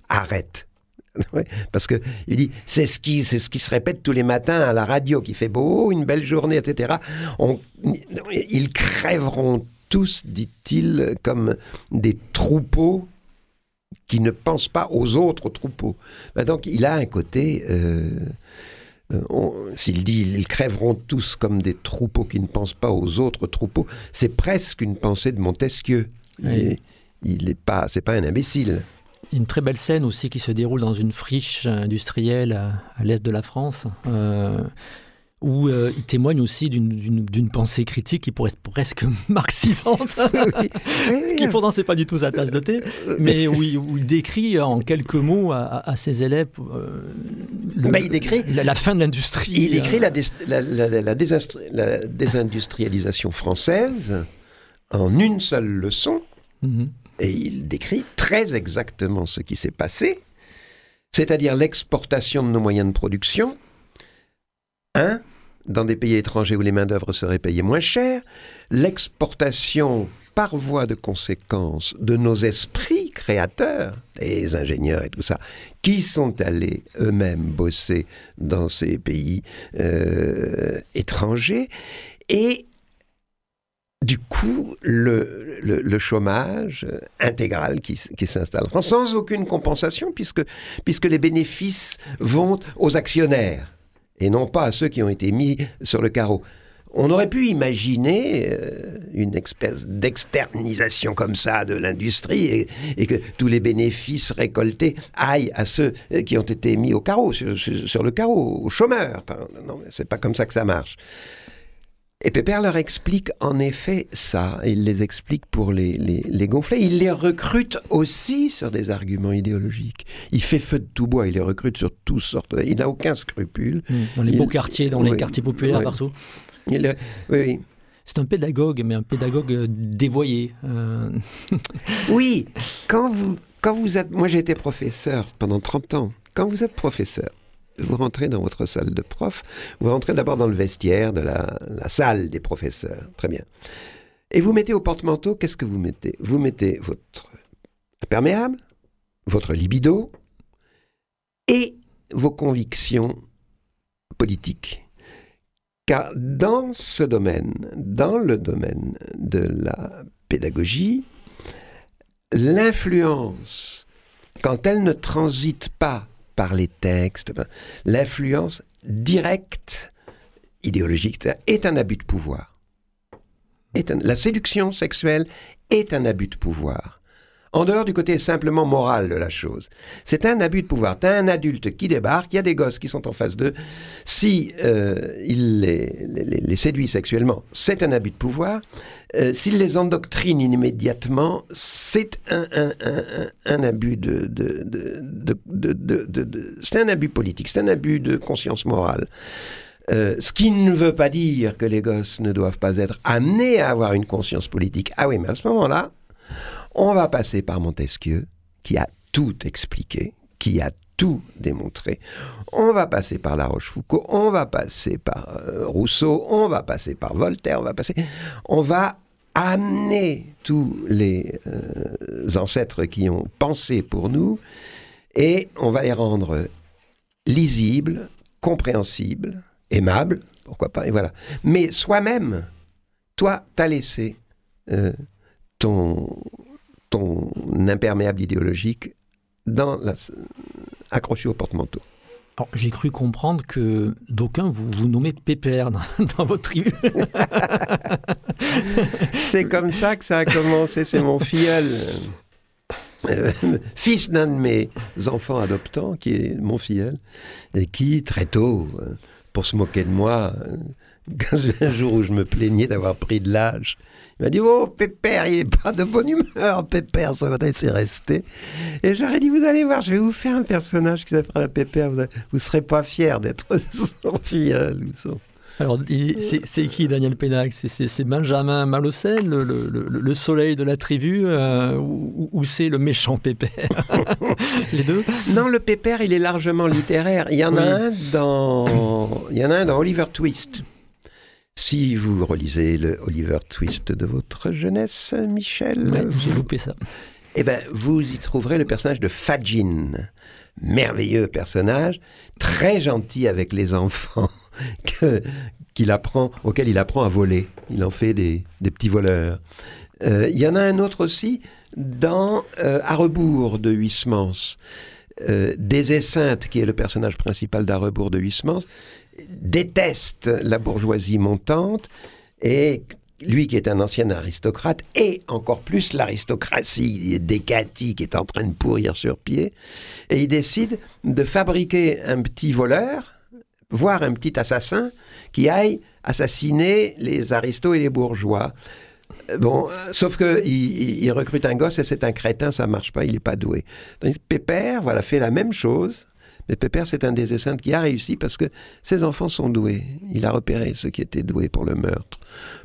Arrête. parce que il dit c'est ce qui c'est ce qui se répète tous les matins à la radio qui fait beau une belle journée etc On, ils crèveront tous dit-il comme des troupeaux qui ne pensent pas aux autres troupeaux bah, donc il a un côté euh, euh, s'il dit ils crèveront tous comme des troupeaux qui ne pensent pas aux autres troupeaux, c'est presque une pensée de Montesquieu. Il n'est pas, c'est pas un imbécile. Une très belle scène aussi qui se déroule dans une friche industrielle à, l'est de la France. Euh, où euh, il témoigne aussi d'une pensée critique qui pourrait être presque marxisante, qui pourtant c'est pas du tout sa tasse de thé, mais où il, décrit en quelques mots à, ses élèves euh, il décrit la, fin de l'industrie. Il décrit la, la, désindustrialisation française en une seule leçon, mhm. et il décrit très exactement ce qui s'est passé, c'est-à-dire l'exportation de nos moyens de production, un, dans des pays étrangers où les main-d'œuvre seraient payées moins cher, l'exportation par voie de conséquence de nos esprits créateurs, les ingénieurs et tout ça, qui sont allés eux-mêmes bosser dans ces pays euh, étrangers, et du coup, le, chômage intégral qui, qui s'installe en France, sans aucune compensation, puisque, puisque les bénéfices vont aux actionnaires et non pas à ceux qui ont été mis sur le carreau. On aurait pu imaginer euh, une espèce d'externisation comme ça de l'industrie et, que tous les bénéfices récoltés aillent à ceux qui ont été mis au carreau, sur, le carreau, aux chômeurs. non, c'est pas comme ça que ça marche. Et Pépère leur explique en effet ça. Il les explique pour les, les, gonfler. Il les recrute aussi sur des arguments idéologiques. Il fait feu de tout bois. Il les recrute sur toutes sortes. Il n'a aucun scrupule. Mmh. dans les beaux quartiers, dans les quartiers populaires, partout. Il, oui, C'est un pédagogue, mais un pédagogue euh, dévoyé. Euh. oui, quand vous, quand vous êtes. Moi, j'ai été professeur pendant 30 ans. Quand vous êtes professeur, vous rentrez dans votre salle de prof, vous rentrez d'abord dans le vestiaire de la, salle des professeurs. Très bien. Et vous mettez au porte-manteau, qu'est-ce que vous mettez? Vous mettez votre imperméable, votre libido et vos convictions politiques. Car dans ce domaine, dans le domaine de la pédagogie, l'influence, quand elle ne transite pas par les textes. Ben, l'influence directe idéologique est un abus de pouvoir. la séduction sexuelle est un abus de pouvoir. En dehors du côté simplement moral de la chose. C'est un abus de pouvoir. Tu as un adulte qui débarque, il y a des gosses qui sont en face d'eux. Si euh, il les, les, séduit sexuellement, c'est un abus de pouvoir. Euh, s'il les endoctrine immédiatement, c'est un, un, un, un, abus de, de, de, de c'est un abus politique, c'est un abus de conscience morale. Euh, ce qui ne veut pas dire que les gosses ne doivent pas être amenés à avoir une conscience politique. Ah oui, mais à ce moment-là, on va passer par Montesquieu, qui a tout expliqué, qui a tout démontré. On va passer par La Rochefoucauld, on va passer par euh, Rousseau, on va passer par Voltaire, on va passer. On va amener tous les euh, ancêtres qui ont pensé pour nous et on va les rendre lisibles, compréhensibles, aimables, pourquoi pas, et voilà. Mais soi-même, toi, t'as laissé euh, ton, imperméable idéologique accroché au porte-manteau. J'ai cru comprendre que d'aucuns vous vous nommez Pépère dans, votre tribu. c'est comme ça que ça a commencé. C'est mon filleul, euh, fils d'un de mes enfants adoptants, qui est mon filleul, et qui, très tôt, euh, pour se moquer de moi, euh, un jour où je me plaignais d'avoir pris de l'âge, il m'a dit Oh, Pépère, il n'est pas de bonne humeur. Pépère, ça va c'est resté. Et j'aurais dit Vous allez voir, je vais vous faire un personnage qui s'appelle Pépère. Vous ne serez pas fier d'être son filleul Alors, c'est qui Daniel Pénac? C'est Benjamin le, le, le, soleil de la tribu, euh, ou, c'est le méchant Pépère? Les deux? Non, le Pépère, il est largement littéraire. Il y en a un dans, il y en a un dans Oliver Twist. Si vous relisez le Oliver Twist de votre jeunesse, Michel, Ouais, J'ai loupé ça. eh ben, vous y trouverez le personnage de Fajin. Merveilleux personnage, très gentil avec les enfants, que- qu'il apprend, auquel il apprend à voler. Il en fait des, des petits voleurs. Euh, Il y en a un autre aussi dans euh, À rebours de Huysmans. Euh, Désessinte, qui est le personnage principal d'À rebours de Huysmans, déteste la bourgeoisie montante et lui qui est un ancien aristocrate et encore plus l'aristocratie décatie qui est en train de pourrir sur pied et il décide de fabriquer un petit voleur voire un petit assassin qui aille assassiner les aristos et les bourgeois Euh, Bon, euh, sauf que il, recrute un gosse et c'est un crétin, ça marche pas, il n'est pas doué. Que Pépère, voilà, fait la même chose, mais Pépère, c'est un des essaims qui a réussi parce que ses enfants sont doués. Il a repéré ceux qui étaient doués pour le meurtre,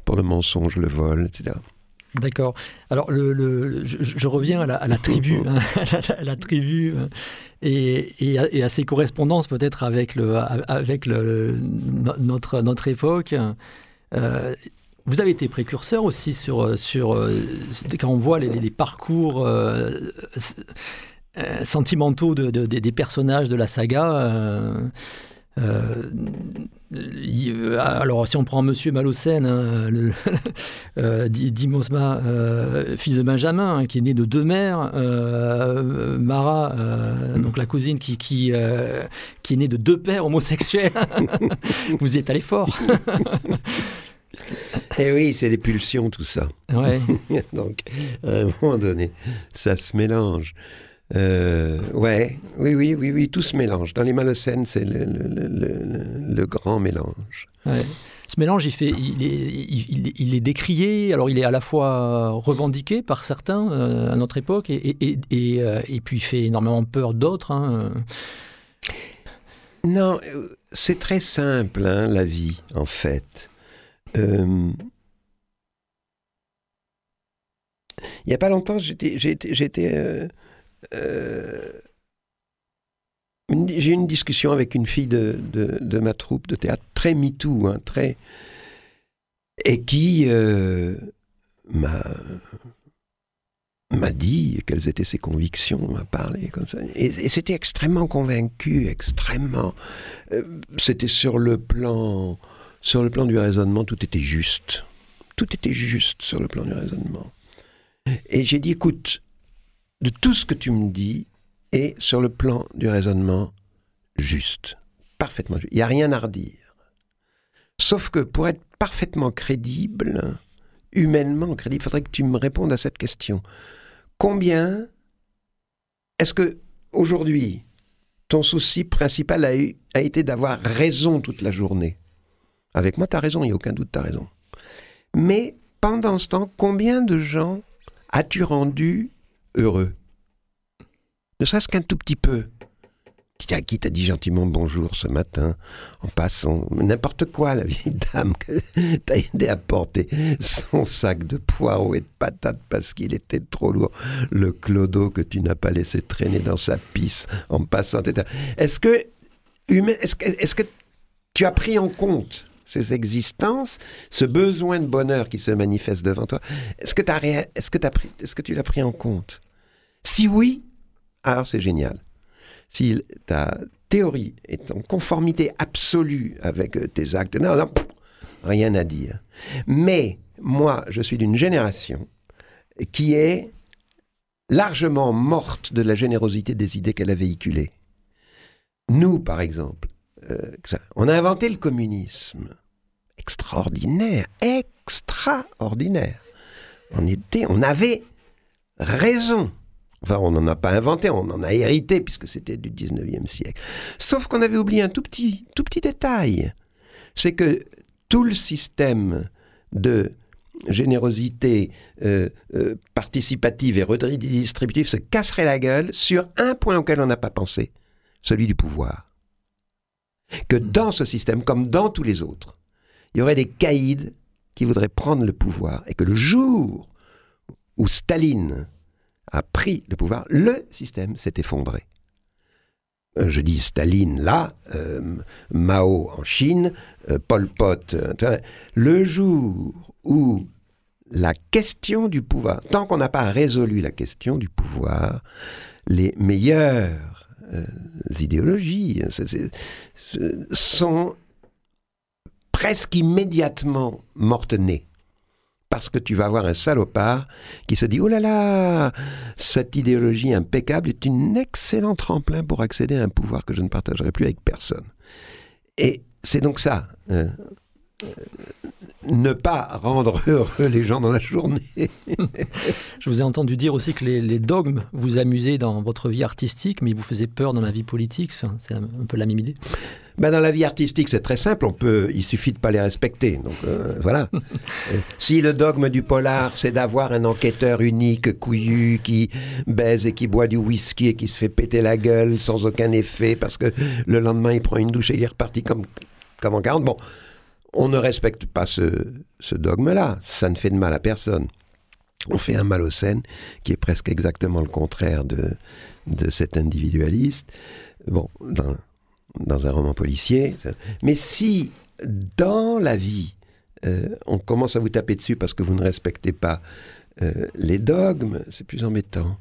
pour le mensonge, le vol, etc. D'accord. Alors, je, reviens à la, tribu, hein, à la, tribu, et, à, ses correspondances peut-être avec, notre, notre époque. Euh, vous avez été précurseur aussi sur, sur euh, quand on voit les, les parcours euh, euh, sentimentaux de, de- des- des personnages de la saga. euh, euh, alors, si on prend Monsieur Malocène, hein, le- euh, Dimosma, euh, fils de Benjamin, hein, qui est né de deux mères, Mara, donc la cousine qui, qui, qui est née de deux pères homosexuels. Vous y êtes allé fort. Et oui, c'est des pulsions, tout ça. Ouais. Donc, à un moment donné, ça se mélange. Euh, ouais, oui, oui, oui, oui, tout se mélange. Dans les Malocènes, c'est le, le- le- grand mélange. Ouais. Ce mélange, il, fait, il, est, il, il- il est décrié, alors il est à la fois revendiqué par certains euh, à notre époque, et, et, et, et, euh, et puis il fait énormément peur d'autres. hein. Non, c'est très simple, hein, la vie, en fait. Il n'y a pas longtemps, j'étais, euh, j'ai eu une discussion avec une fille de, de, ma troupe de théâtre, très MeToo, hein, très, et qui euh, m'a dit quelles étaient ses convictions, m'a parlé comme ça, et, c'était extrêmement convaincu, extrêmement. euh, c'était sur sur le plan du raisonnement, tout était juste, tout était juste sur le plan du raisonnement. Et j'ai dit, écoute, de tout ce que tu me dis est sur le plan du raisonnement juste, parfaitement juste. Il n'y a rien à redire. Sauf que pour être parfaitement crédible, humainement crédible, il faudrait que tu me répondes à cette question. Combien est-ce que aujourd'hui ton souci principal a, a été d'avoir raison toute la journée? Avec moi, tu as raison, il n'y a aucun doute, tu as raison. Mais pendant ce temps, combien de gens as-tu rendu heureux. Ne serait-ce qu'un tout petit peu. Qui t'a, dit gentiment bonjour ce matin, en passant, n'importe quoi, la vieille dame que t'as aidé à porter son sac de poireaux et de patates parce qu'il était trop lourd, le clodo que tu n'as pas laissé traîner dans sa pisse en passant. Est-ce que, est-ce que, tu as pris en compte ces existences, ce besoin de bonheur qui se manifeste devant toi? Est-ce que, t'as réa- est-ce que, t'as pris, est-ce que tu l'as pris en compte? Si oui, alors c'est génial. Si ta théorie est en conformité absolue avec euh, tes actes, non, non, rien à dire. Mais moi, je suis d'une génération qui est largement morte de la générosité des idées qu'elle a véhiculées. Nous, par exemple, euh, on a inventé le communisme. Extraordinaire, extraordinaire. On était, on avait raison. Enfin, on n'en a pas inventé, on en a hérité puisque c'était du 19e siècle. Sauf qu'on avait oublié un tout petit, tout petit détail. C'est que tout le système de générosité euh, euh, participative et redistributive se casserait la gueule sur un point auquel on n'a pas pensé, celui du pouvoir. Que dans ce système, comme dans tous les autres, il y aurait des caïds qui voudraient prendre le pouvoir et que le jour où Staline a pris le pouvoir, le système s'est effondré. euh, je dis Staline là, euh, Mao en Chine, euh, Pol Pot. le jour où la question du pouvoir, tant qu'on n'a pas résolu la question du pouvoir, les meilleures idéologies sont presque immédiatement mortes-nées parce que tu vas avoir un salopard qui se dit Oh là là, cette idéologie impeccable est une excellent tremplin pour accéder à un pouvoir que je ne partagerai plus avec personne. Et c'est donc ça. Hein. Euh, ne pas rendre heureux les gens dans la journée. Je vous ai entendu dire aussi que les, dogmes vous amusaient dans votre vie artistique, mais ils vous faisaient peur dans la vie politique. c'est un peu la même idée. Ben dans la vie artistique, c'est très simple. On peut, il suffit de pas les respecter. Donc euh, voilà. Euh, si le dogme du polar, c'est d'avoir un enquêteur unique, couillu, qui baise et qui boit du whisky et qui se fait péter la gueule sans aucun effet parce que le lendemain il prend une douche et il est reparti comme comme en 40. Bon, on ne respecte pas ce, dogme-là. Ça ne fait de mal à personne. On fait un mal aux scènes qui est presque exactement le contraire de, de cet individualiste. Bon, dans, dans un roman policier. Mais si, dans la vie, euh, on commence à vous taper dessus parce que vous ne respectez pas euh, les dogmes, c'est plus embêtant.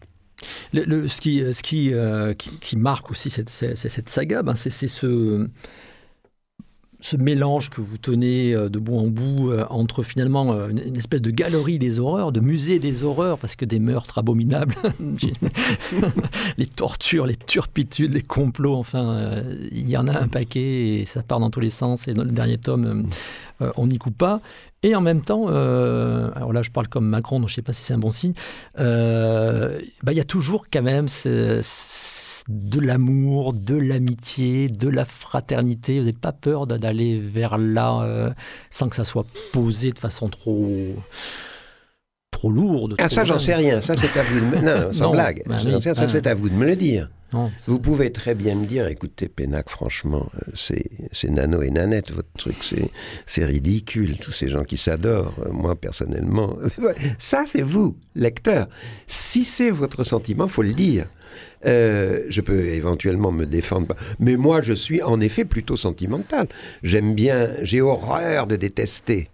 Ce, euh, qui, marque aussi cette, cette saga, ben c'est ce ce mélange que vous tenez euh, de bout en bout euh, entre finalement euh, une espèce de galerie des horreurs, de musée des horreurs, parce que des meurtres abominables, les tortures, les turpitudes, les complots, enfin, il y en a un paquet et ça part dans tous les sens. Et dans le dernier tome, on n'y coupe pas. Et en même temps, alors là je parle comme Macron, donc je ne sais pas si c'est un bon signe, bah, il y a toujours quand même ce de l'amour, de l'amitié, de la fraternité. Vous n'avez pas peur d'aller vers là euh, sans que ça soit posé de façon trop trop lourde. Ah ça j'en sais rien, ça c'est à vous de me... Non, sans blague. Bah ça ah. c'est à vous de me le dire. vous pouvez très bien me dire, écoutez Pénac, franchement, euh, c'est nano et nanette votre truc, c'est ridicule, tous ces gens qui s'adorent, euh, moi personnellement. ça c'est vous, lecteur. Si c'est votre sentiment, faut le dire. Euh, je peux éventuellement me défendre. Mais moi, je suis en effet plutôt sentimental. J'aime bien, j'ai horreur de détester.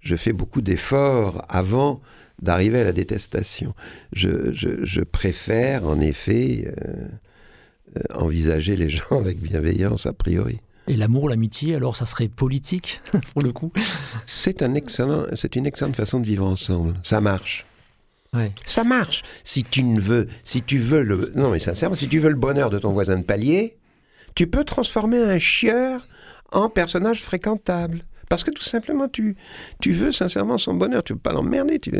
Je fais beaucoup d'efforts avant d'arriver à la détestation. Je, préfère, en effet, euh, euh, envisager les gens avec bienveillance, a priori. Et l'amour, l'amitié, alors ça serait politique, pour le coup? C'est un excellent, une excellente façon de vivre ensemble. Ça marche. Ça marche. Si tu ne veux, si tu veux le, non mais sincèrement, si tu veux le bonheur de ton voisin de palier, tu peux transformer un chieur en personnage fréquentable. Parce que tout simplement, tu, tu veux sincèrement son bonheur. Tu ne veux pas l'emmerder. Tu...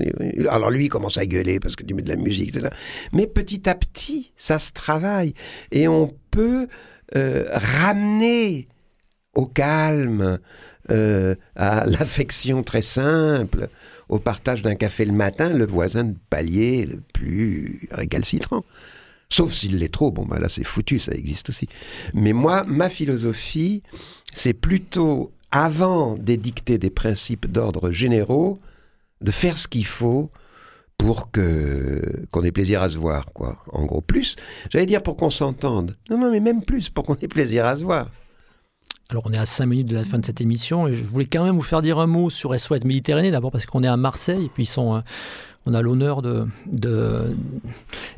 Alors lui, il commence à gueuler parce que tu mets de la musique. Etc. Mais petit à petit, ça se travaille. Et on peut euh, ramener au calme, euh, à l'affection très simple, au partage d'un café le matin le voisin de palier le plus récalcitrant. Sauf s'il l'est trop, bon ben là c'est foutu, ça existe aussi. Mais moi, ma philosophie, c'est plutôt, avant d'édicter des principes d'ordre généraux, de faire ce qu'il faut pour que qu'on ait plaisir à se voir, quoi. En gros, plus, j'allais dire pour qu'on s'entende. Non, non, mais même plus, pour qu'on ait plaisir à se voir. Alors on est à 5 minutes de la fin de cette émission et je voulais quand même vous faire dire un mot sur SOS Méditerranée, d'abord parce qu'on est à Marseille et puis euh, on a l'honneur de,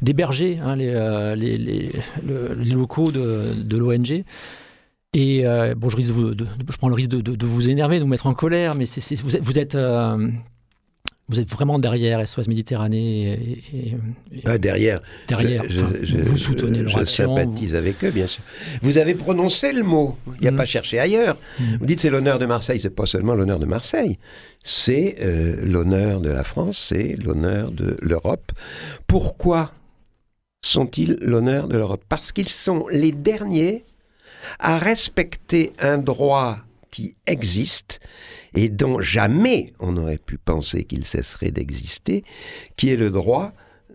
d'héberger hein, euh, les, locaux de, de l'ONG. Et euh, bon, je, risque de, je prends le risque de, vous énerver, de vous mettre en colère, mais vous êtes vous êtes vraiment derrière SOS Méditerranée et, ah, derrière. Derrière. Je, vous soutenez Je sympathise avec eux, bien sûr. Vous avez prononcé le mot. Il n'y a mm. pas cherché ailleurs. Mm. Vous dites c'est l'honneur de Marseille. C'est pas seulement l'honneur de Marseille. C'est euh, l'honneur de la France. C'est l'honneur de l'Europe. Pourquoi sont-ils l'honneur de l'Europe? Parce qu'ils sont les derniers à respecter un droit qui existe et dont jamais on n'aurait pu penser qu'il cesserait d'exister, qui est le droit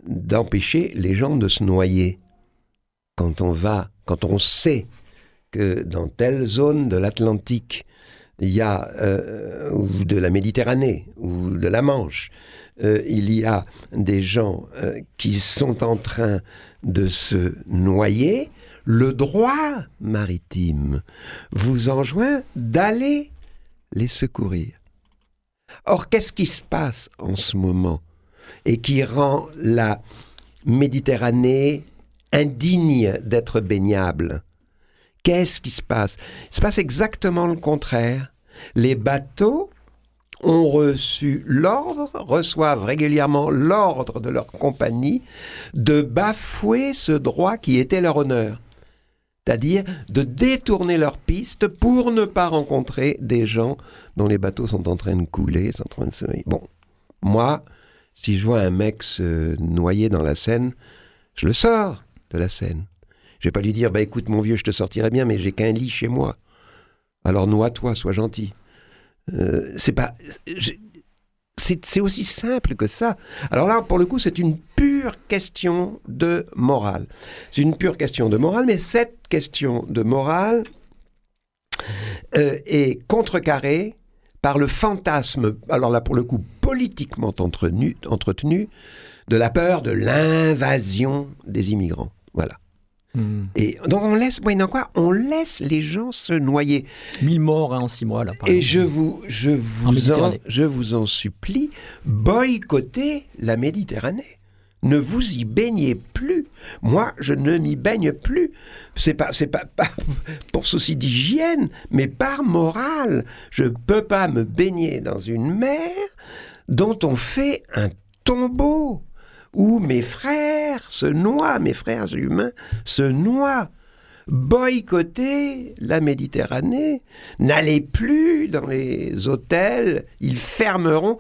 d'empêcher les gens de se noyer. Quand on va, quand on sait que dans telle zone de l'Atlantique, euh, ou de la Méditerranée, ou de la Manche, euh, il y a des gens euh, qui sont en train de se noyer, le droit maritime vous enjoint d'aller les secourir. Or, qu'est-ce qui se passe en ce moment et qui rend la Méditerranée indigne d'être baignable? Qu'est-ce qui se passe? Il se passe exactement le contraire. Les bateaux ont reçu l'ordre, reçoivent régulièrement l'ordre de leur compagnie de bafouer ce droit qui était leur honneur. C'est-à-dire de détourner leur piste pour ne pas rencontrer des gens dont les bateaux sont en train de couler, sont en train de se... Bon, moi, si je vois un mec se noyer dans la Seine, je le sors de la Seine. Je vais pas lui dire, bah écoute mon vieux, je te sortirai bien, mais j'ai qu'un lit chez moi. Alors noie-toi, sois gentil. Euh, c'est pas. C'est aussi simple que ça. Alors là, pour le coup, c'est une pure question de morale. C'est une pure question de morale, mais cette question de morale euh, est contrecarrée par le fantasme, alors là pour le coup politiquement entretenu, entretenu de la peur de l'invasion des immigrants. Voilà. Hmm. Et donc on laisse, quoi On laisse les gens se noyer. 1000 morts hein, en 6 mois là. Et je vous, je vous, en, je vous en supplie, boycottez la Méditerranée. Ne vous y baignez plus. Moi, je ne m'y baigne plus. C'est pas, c'est pas, pas pour souci d'hygiène, mais par morale. Je peux pas me baigner dans une mer dont on fait un tombeau où mes frères se noient, mes frères humains se noient. Boycottez la Méditerranée, n'allez plus dans les hôtels, ils fermeront.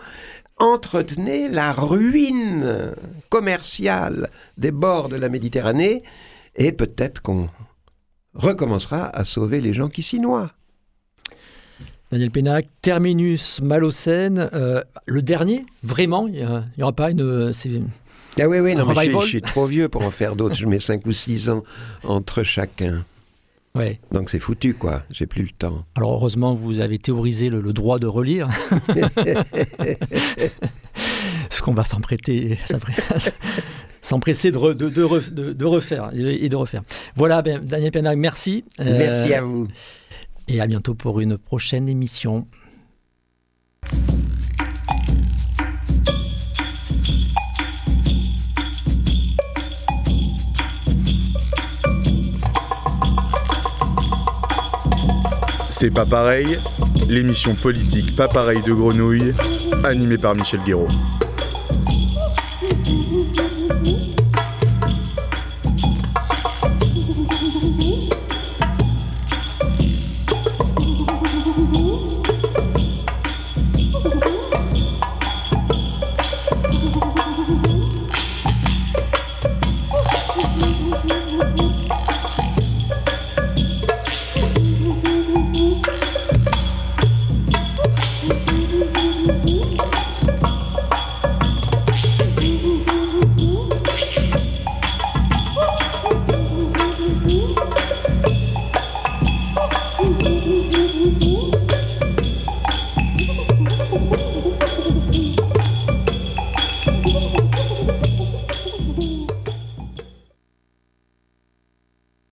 Entretenez la ruine commerciale des bords de la Méditerranée et peut-être qu'on recommencera à sauver les gens qui s'y noient. Daniel Pénac, Terminus, Malocène, euh, le dernier, vraiment, il n'y aura pas une... Ah oui, oui, non, mais je, suis trop vieux pour en faire d'autres. je mets 5 ou 6 ans entre chacun. Ouais. Donc c'est foutu, quoi. J'ai plus le temps. Alors heureusement, vous avez théorisé le, droit de relire. Ce qu'on va s'emprêter, s'empresser de, de, de, de, refaire et de refaire. Voilà, ben, Daniel Penag, merci. Merci à vous. Et à bientôt pour une prochaine émission. C'est pas pareil, l'émission politique Pas pareil de Grenouille, animée par Michel Guéraud.